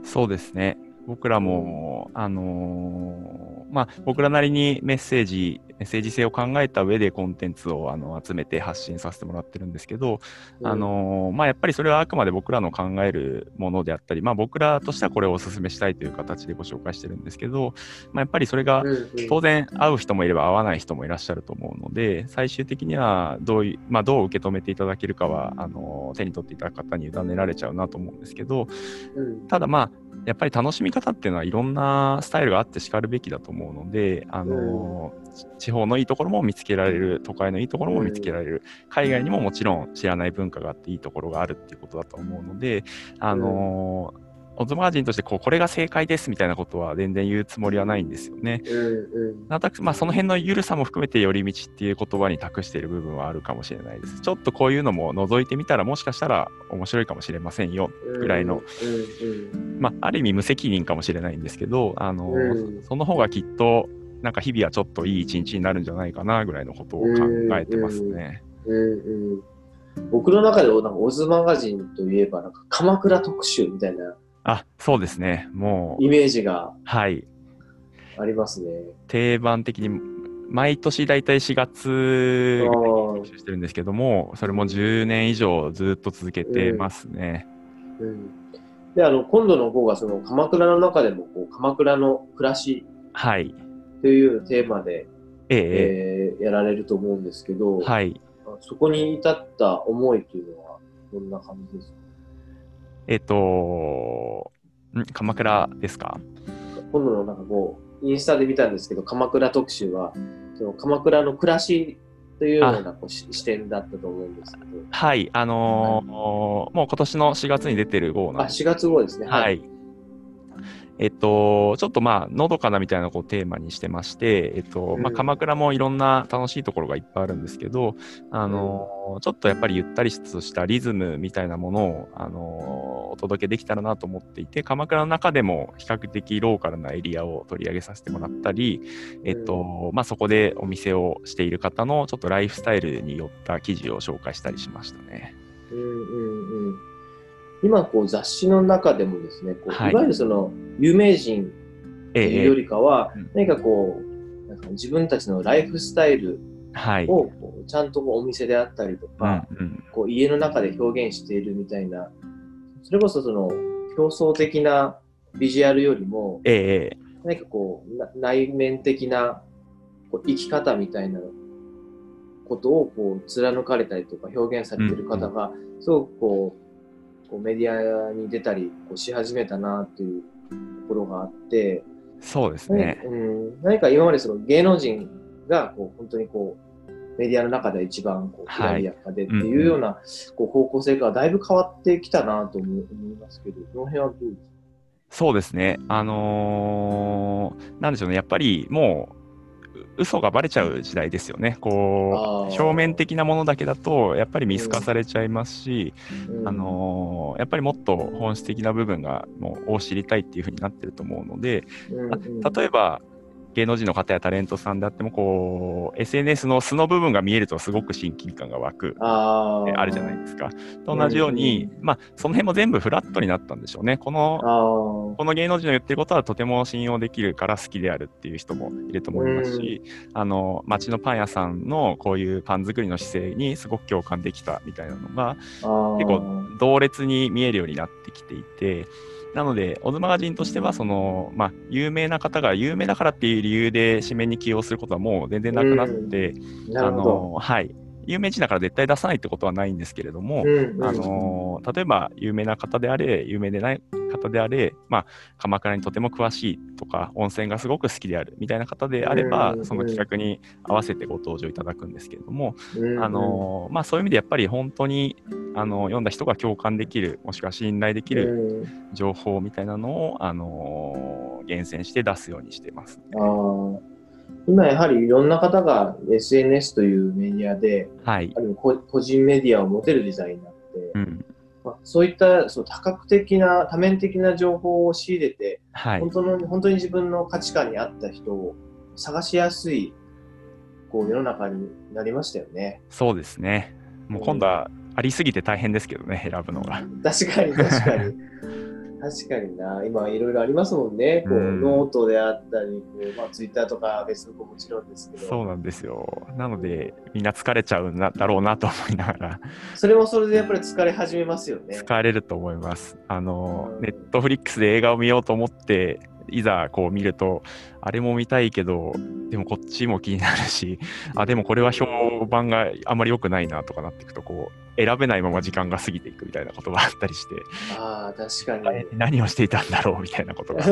そうですね。僕らも、あのーまあ、僕らなりにメッセージメッセージ性を考えた上でコンテンツをあの集めて発信させてもらってるんですけど、あのまあ、やっぱりそれはあくまで僕らの考えるものであったり、まあ、僕らとしてはこれをお勧めしたいという形でご紹介してるんですけど、まあ、やっぱりそれがうんうん。当然会う人もいれば会わない人もいらっしゃると思うので最終的にはどういまあ、どう受け止めていただけるかはあの手に取っていただく方に委ねられちゃうなと思うんですけどうん。ただまあやっぱり楽しみ方っていうのはいろんなスタイルがあってしかるべきだと思うので、あのち地方のいいところも見つけられる都会のいいところも見つけられる、海外にももちろん知らない文化があっていいところがあるっていうことだと思うので、あのオズマガジンとしてこうこれが正解ですみたいなことは全然言うつもりはないんですよね。なんとなくまあ、その辺の緩さも含めて寄り道っていう言葉に託している部分はあるかもしれないです。ちょっとこういうのも覗いてみたらもしかしたら面白いかもしれませんよぐらいの、まあ、ある意味無責任かもしれないんですけど、あのうん。その方がきっとなんか日々はちょっといい一日になるんじゃないかなぐらいのことを考えてますね。うんうん僕の中でなんかオズマガジンといえばなんか鎌倉特集みたいなあそうですね。もう、イメージがはい。ありますね。定番的に毎年だいたい4月にー特集してるんですけども、それも10年以上ずっと続けてますね。うんであの今度の号がその鎌倉の中でもこう鎌倉の暮らしはい。というテーマで、ええ。ええーやられると思うんですけど、えはい。そこに至った思いというのはどんな感じですか？えっ、とん？鎌倉ですか？今度のなんかこうインスタで見たんですけど鎌倉特集は鎌倉の暮らしというようなこうし視点だったと思うんですけど。はい。あのーもう今年の4月に出てる号なんあです。4月号ですね。はい。えっと、ちょっとまあ、のどかなみたいなこうテーマにしてまして、えっと、まあ、うん鎌倉もいろんな楽しいところがいっぱいあるんですけど、あの、ちょっとやっぱりゆったりとしたリズムみたいなものを、あの、お届けできたらなと思っていて、鎌倉の中でも比較的ローカルなエリアを取り上げさせてもらったり、えっと、まあ、そこでお店をしている方のちょっとライフスタイルによった記事を紹介したりしましたね。うんうんうん今こう雑誌の中でもですねこう、はいい、わゆるその有名人とえいうよりかは、うん何かこうなんか自分たちのライフスタイルはい。をこうちゃんとこうお店であったりとうんか、うん。こう家の中で表現しているみたいなそれこそその表層的なビジュアルよりもええええ何かこうな内面的なこう生き方みたいなことをこう貫かれたりとか表現されている方が、すごくこうこうメディアに出たりこうし始めたなっていうところがあって、そうですね。うん、何か今までその芸能人がこう本当にこうメディアの中では一番こうきらびやかでっていうようなこう方向性がだいぶ変わってきたなと思思いますけど、この辺はどうですか？そうですね。あのーなんでしょうね。やっぱりもう、う嘘がバレちゃう時代ですよね。こう、表面的なものだけだと、やっぱり見透かされちゃいますし、うん。あのーやっぱりもっと本質的な部分が、もう、を知りたいっていうふうになってると思うので、うんうん。例えば、芸能人の方やタレントさんであっても、こう、SNS の素の部分が見えるとすごく親近感が湧く。あー。あるじゃないですか。と同じように、まあ、その辺も全部フラットになったんでしょうね。このこの芸能人の言ってることはとても信用できるから好きであるっていう人もいると思いますし、あの町のパン屋さんのこういうパン作りの姿勢にすごく共感できたみたいなのが結構同列に見えるようになってきていてなのでオズマガジンとしてはその、まあ、有名な方が有名だからっていう理由で紙面に起用することはもう全然なくなって、あなるほど。のはい有名人だから絶対出さないってことはないんですけれども、うんうん。あの例えば有名な方であれ、有名でない方であれ、まあ、鎌倉にとても詳しいとか、温泉がすごく好きであるみたいな方であれば、うんその企画に合わせてご登場いただくんですけれども、うんあのまあ、そういう意味でやっぱり本当にあの読んだ人が共感できる、もしくは信頼できるうん。情報みたいなのを、あの厳選して出すようにしてます、あー今やはりいろんな方が SNS というメディアで、はいあ。る個個人メディアを持てる時代になって、うん。まあ、そういったそう多角的な、多面的な情報を仕入れて、はい本。当の本当に自分の価値観に合った人を探しやすいこう世の中になりましたよね。そうですね。もう今度はありすぎて大変ですけどね、選ぶのが。確かに確かに。[laughs] 確かにな、今いろいろありますもんね。こう、うんノートであったり、こうまあ、ツイッターとかフェイスブックももちろんですけど、そうなんですよ。なので、みんな疲れちゃうんだだろうなと思いながら、それもそれでやっぱり疲れ始めますよね。疲れると思います。あのう、んネットフリックスで映画を見ようと思って、いざこう見ると、あれも見たいけど、でもこっちも気になるし、あ、でもこれは評判があまり良くないなとかなっていくと、こう、選べないまま時間が過ぎていくみたいなことがあったりして、ああ、確かに。何をしていたんだろうみたいなことが。[laughs]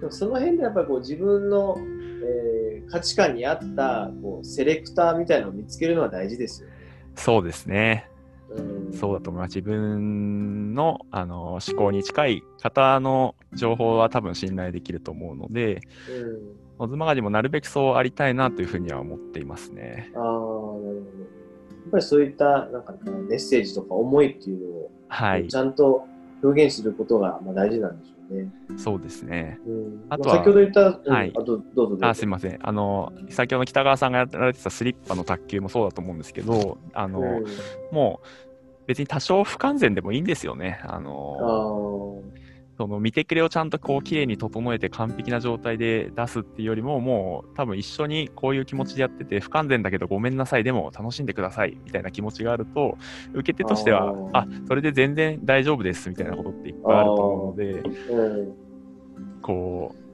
でもその辺でやっぱり自分の、えー価値観に合ったこうセレクターみたいなのを見つけるのは大事ですよね。そうですね。うん、そうだと思います。自分のあの思考に近い方の情報は多分信頼できると思うので、うん。オズマガジンもなるべくそうありたいなというふうには思っていますね。ああ、なるほど。やっぱりそういったなんかメッセージとか思いっていうのを、はいち、ゃんと表現することがまあ大事なんでしょうね。そうですね。うん、あとはま先ほど言った、うんはいあとどうぞ。あすいません。あの、先ほど北川さんがやられてたスリッパの卓球もそうだと思うんですけど、あの、うん、もう別に多少不完全でもいいんですよね。ああの、ーその見てくれをちゃんとこう綺麗に整えて完璧な状態で出すっていうよりももう多分一緒にこういう気持ちでやってて不完全だけどごめんなさい。でも楽しんでください。みたいな気持ちがあると受け手としてはああそれで全然大丈夫ですみたいなことっていっぱいあると思うのでうん。こう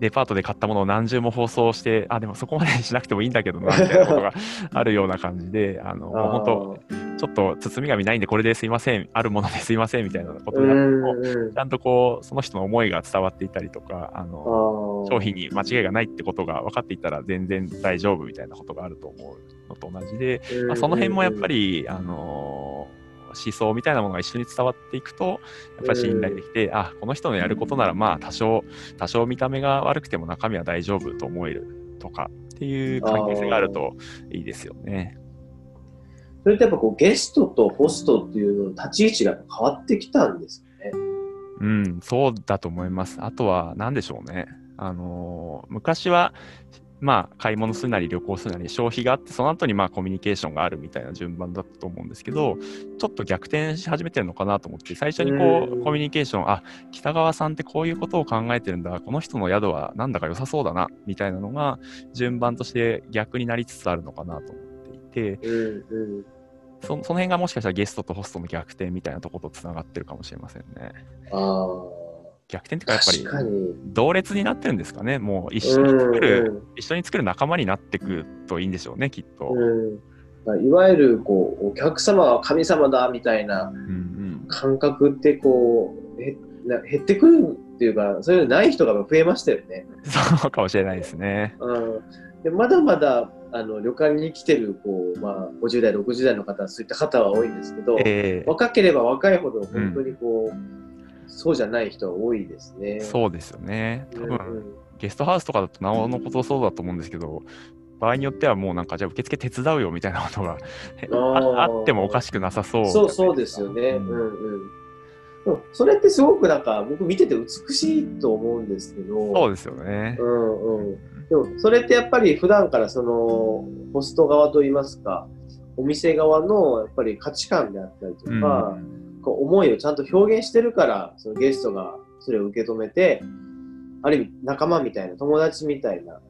デパートで買ったものを何重も放送してあでもそこまでしなくてもいいんだけどなみたいなことがあるような感じであの本当ちょっと包み紙ないんでこれですいません。あるものですいませんみたいなことうがあってんもうん。ちゃんとこう、その人の思いが伝わっていたりとか、あの、商品に間違いがないってことが分かっていたら全然大丈夫みたいなことがあると思うのと同じで、まあ、その辺もやっぱり、あの思想みたいなものが一緒に伝わっていくと、やっぱり信頼できて、あ、この人のやることならまあ多少、多少見た目が悪くても中身は大丈夫と思えるとかっていう関係性があるといいですよね。それってやっぱこうゲストとホストっていう立ち位置が変わってきたんですかね。うん、そうだと思います。あとは、何でしょうね。あのー昔は、まあ、買い物するなり旅行するなり消費があって、その後にまあコミュニケーションがあるみたいな順番だったと思うんですけど、ちょっと逆転し始めてるのかなと思って、最初にこうコミュニケーション、あ、北川さんってこういうことを考えてるんだ、この人の宿はなんだか良さそうだな、みたいなのが、順番として逆になりつつあるのかなと思っていて、うんうん。そその辺がもしかしたらゲストとホストの逆転みたいなところとつながってるかもしれませんね。あ逆転っていうあ、か、やっぱり。同列になってるんですかね。もう一緒に作る、うん一緒に作る仲間になっていくといいんでしょうね、きっと。うんうん、いわゆるこうお客様は神様だみたいなうんうん。感覚ってこうへな減ってくるっていうかそういうのない人が増えましたよね。[laughs] そうかもしれないですね。うん、でまだまだあの旅館に来てるこう、まあ、50代60代の方そういった方は多いんですけど、え若ければ若いほど本当にこう、そうじゃない人が多いですね。えそうですよね。多分、うんゲストハウスとかだとなおのことそうだと思うんですけど、場合によってはもうなんか、じゃあ受付手伝うよみたいなことがへあってもおかしくなさそうそうそうですよね。ううんんうん。それってすごくなんか僕見てて美しいと思うんですけど。そうですよね。うんうん。でもそれってやっぱり普段からそのホスト側といいますか、お店側のやっぱり価値観であったりとうんか、こう思いをちゃんと表現してるから、そのゲストがそれを受け止めて、ある意味仲間みたいな、友達みたいな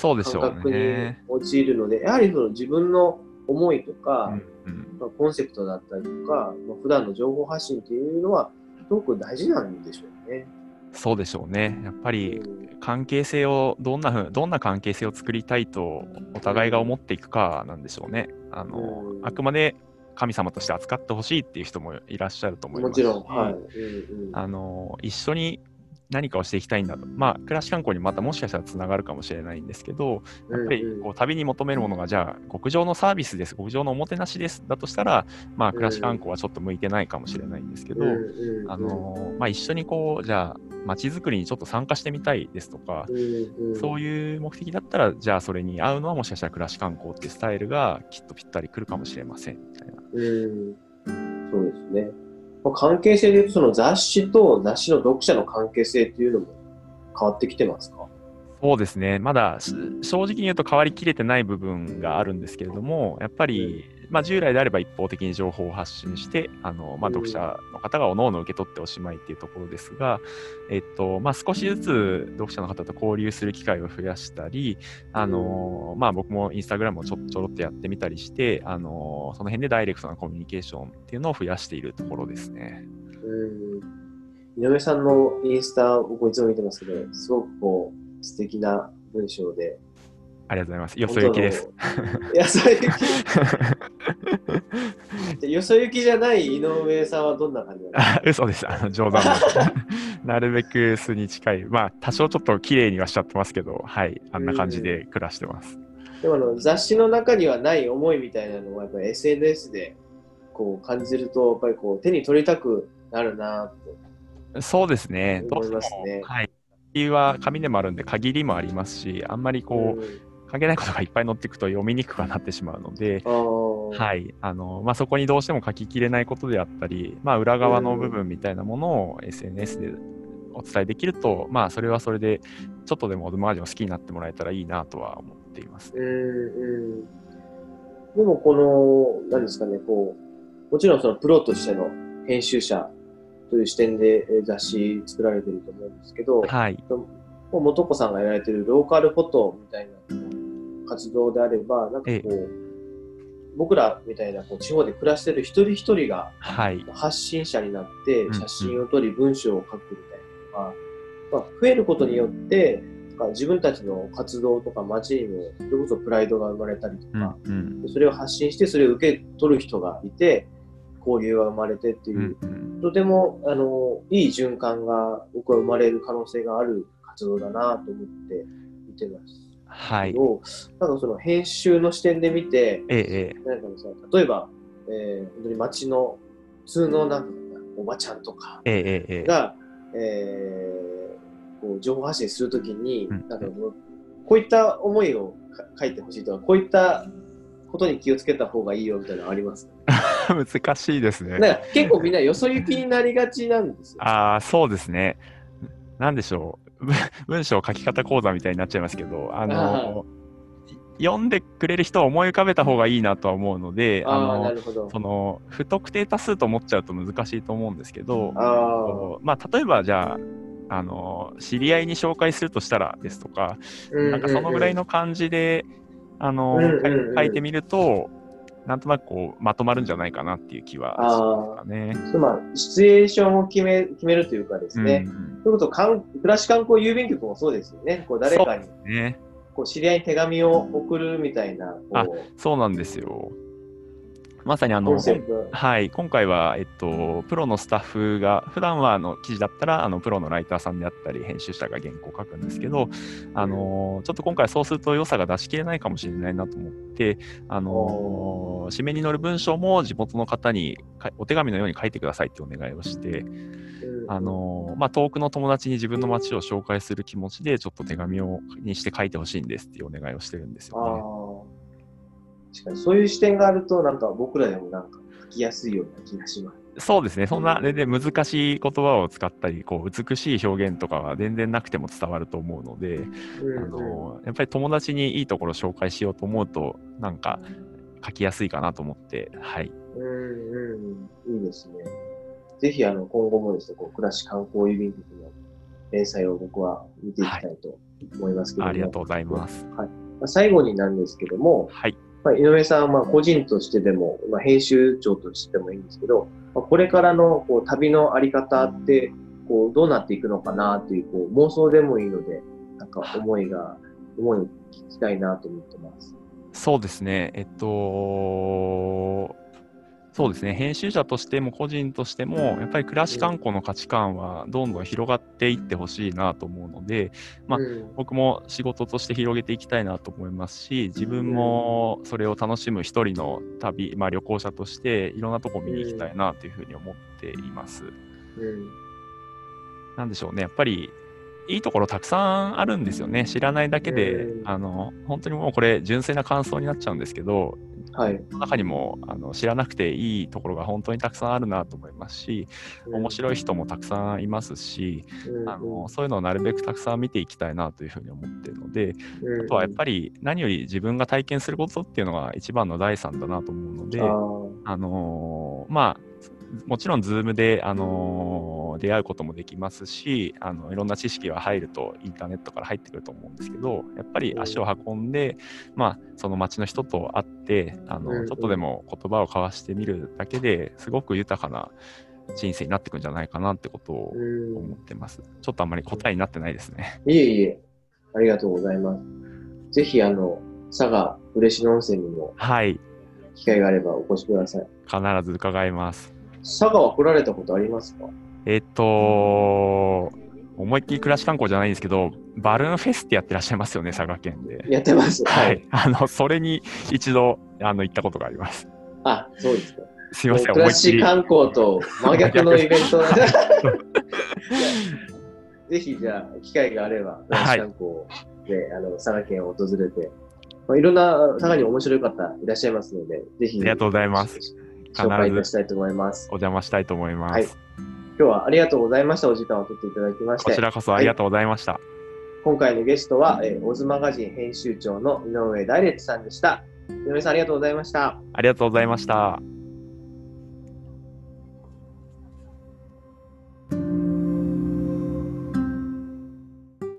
感覚にね。陥るので、やはりその自分の思いとか、まあ、コンセプトだったりとか、まあ、普段の情報発信っていうのは、すごく大事なんでしょうね。そうでしょうね。やっぱりうん。関係性をどんなふうどんな関係性を作りたいとお互いが思っていくかなんでしょうね。あの、うん。あくまで神様として扱ってほしいっていう人もいらっしゃると思います。しもちろん、はい。あの一緒に何かをしていきたいんだと。まあ、暮らし観光にまたもしかしたらつながるかもしれないんですけど、やっぱりこう旅に求めるものが、じゃあ、極上のサービスです、極上のおもてなしです、だとしたら、まあ、暮らし観光はちょっと向いてないかもしれないんですけど、あのまあ、一緒にこう、じゃあ、街づくりにちょっと参加してみたいですとか、うんうん。そういう目的だったら、じゃあそれに合うのはもしかしたら暮らし観光っていうスタイルがきっとぴったりくるかもしれませんみたいな。うん。そうですね。まあ、関係性でいうと、その雑誌と雑誌の読者の関係性っていうのも変わってきてますか？そうですね、まだし正直に言うと変わりきれてない部分があるんですけれども、やっぱりまあ、従来であれば一方的に情報を発信して、あのまあ、うん読者の方がおのおの受け取っておしまいっていうところですが、えっとまあ、少しずつ読者の方と交流する機会を増やしたり、あのまあ、僕もインスタグラムをちょちょろっとやってみたりして、あのその辺でダイレクトなコミュニケーションっていうのを増やしているところですね。うん。井上さんのインスタ、僕いつも見てますけど、すごくこう、素敵な文章で。ありがとうございます。よそ行きです。よそ行き。で [laughs] よそ行きじゃない井上さんはどんな感じなんですかあ嘘です。あの冗談です。[laughs] なるべく素に近い。まあ、多少ちょっと綺麗にはしちゃってますけど、はい。あんな感じで暮らしてます。でもあの雑誌の中にはない思いみたいなのはやっぱり SNS でこう感じるとやっぱりこう手に取りたくなるなとそうですね。どう思いますね。はい。理由は紙でもあるんで、限りもありますし、あんまりこう、関係ないことがいっぱい載っていくと読みにくくはなってしまうので、はい。あの、まあ、そこにどうしても書ききれないことであったり、まあ、裏側の部分みたいなものを SNS でお伝えできると、まあ、それはそれで、ちょっとでもオズマージョンを好きになってもらえたらいいなとは思っています。うんうん。でもこの、何ですかね、こう、もちろんそのプロとしての編集者という視点でえー雑誌作られてると思うんですけど、はい。元子さんがやられてるローカルフォトみたいな活動であれば、なんかこう、僕らみたいなこう地方で暮らしてる一人一人がはい。発信者になってうん写真を撮り文章を書くみたいなのが、まあ、増えることによって自分たちの活動とか街にもそれこそプライドが生まれたりとうんか、うん。それを発信してそれを受け取る人がいて交流が生まれてっていうとてもあのいい循環が僕は生まれる可能性がある活動だなと思って見てますはい。けど、なんかその編集の視点で見てええ、ええ。なんかさ例えば、えー本当に街の普通のなんかおばちゃんとかええ、ええ、ーこう情報発信するときに、うんなんかこういった思いをか書いてほしいとか、こういったことに気をつけた方がいいよみたいなのありますか？[laughs] 難しいですね。結構みんなよそ行きになりがちなんですよ。ああ、そうですね。なんでしょう。文 [laughs] 文章書き方講座みたいになっちゃいますけど、あの、読んでくれる人を思い浮かべた方がいいなとは思うので、あの。その、不特定多数と思っちゃうと難しいと思うんですけど、あまあ、例えばじゃあ、あの、知り合いに紹介するとしたらですとか、なんかそのぐらいの感じで、あの、書いてみると、なんとなくこう、まとまるんじゃないかなっていう気はしますかね。そうまあ、シチュエーションを決め決めるというかですね、うんそういうことかん暮らし観光郵便局もそうですよね。こう誰かにね。こう知り合いに手紙を送るみたいな、あこそうなんですよ。まさにあう、の。はい、今回は、えっと、プロのスタッフが、普段はあの記事だったら、あのプロのライターさんであったり、編集者が原稿を書くんですけど、あのちょっと今回そうすると良さが出し切れないかもしれないなと思って、あの締めに載る文章も地元の方にかお手紙のように書いてくださいってお願いをして、うん。あのまあ、遠くの友達に自分の街を紹介する気持ちで、ちょっと手紙をにして書いてほしいんですっていうお願いをしてるんですあよね。あ。確かにそういう視点があると、なんか僕らでもなんか書きやすいような気がします。そうですね、そんな全然難しい言葉を使ったり、こう美しい表現とかは全然なくても伝わると思うので、うんあのやっぱり友達にいいところを紹介しようと思うと、なんか書きやすいかなと思って、はい。うんうん、いいですね。ぜひあの今後もですね、こう暮らし観光郵便局の連載を僕は見ていきたいと思いますけれども、ありがとうございます。まあ最後になんですけども、はい。まあ、井上さんはまあ個人としてでも、まあ、編集長としてもいいんですけど、まあ、これからのこう旅のあり方ってこうどうなっていくのかなというこう妄想でもいいので、なんか思いが、思いを聞きたいなと思ってます。そうですね、えっと、そうですね、編集者としても個人としても、やっぱり暮らし観光の価値観はどんどん広がっていってほしいなと思うので、まあうん。僕も仕事として広げていきたいなと思いますし、自分もそれを楽しむ一人の旅、まあ、旅行者としていろんなとこ見に行きたいなというふうに思っています。うん。なんでしょうね、やっぱりいいところたくさんあるんですよね。知らないだけで、うん。あの、本当にもうこれ純粋な感想になっちゃうんですけど、はい。その中にもあの知らなくていいところが本当にたくさんあるなと思いますし、面白い人もたくさんいますし、うんあのそういうのをなるべくたくさん見ていきたいなというふうに思っているので、うんあとはやっぱり何より自分が体験することっていうのが一番の第三だなと思うので、あのーまあ、もちろん、ズームで、あのー出会うこともできますし、あのいろんな知識が入ると、インターネットから入ってくると思うんですけど、やっぱり足を運んで、まあ、その街の人と会って、あのちょっとでも言葉を交わしてみるだけですごく豊かな人生になっていくんじゃないかなってことをうん思ってます。ちょっとあんまり答えになってないですね。いえいえ、ありがとうございます。ぜひ、あの、佐賀嬉野温泉にもはい、機会があればお越しください。必ず伺います。佐賀は来られたことありますか？えっと、思いっきり暮らし観光じゃないんですけど、バルーンフェスってやってらっしゃいますよね、佐賀県で。やってます。はい。。あの、それに一度、あの、行ったことがあります。あ、そうですか。すいません、暮らし。観光と真逆のイベントぜひじゃあ、機会があれば、暮らし観光で、あの、佐賀県を訪れて、まあ、いろんな佐賀に面白い方いらっしゃいますので、ぜひ、ありがとうございます。紹介いたしたいと思います。お邪魔したいと思います。はい今日はありがとうございました。お時間を取っていただきまして。こちらこそありがとうございました。今回のゲストは、えーオズマガジン編集長の井上大烈さんでした。井上さんありがとうございました。ありがとうございました。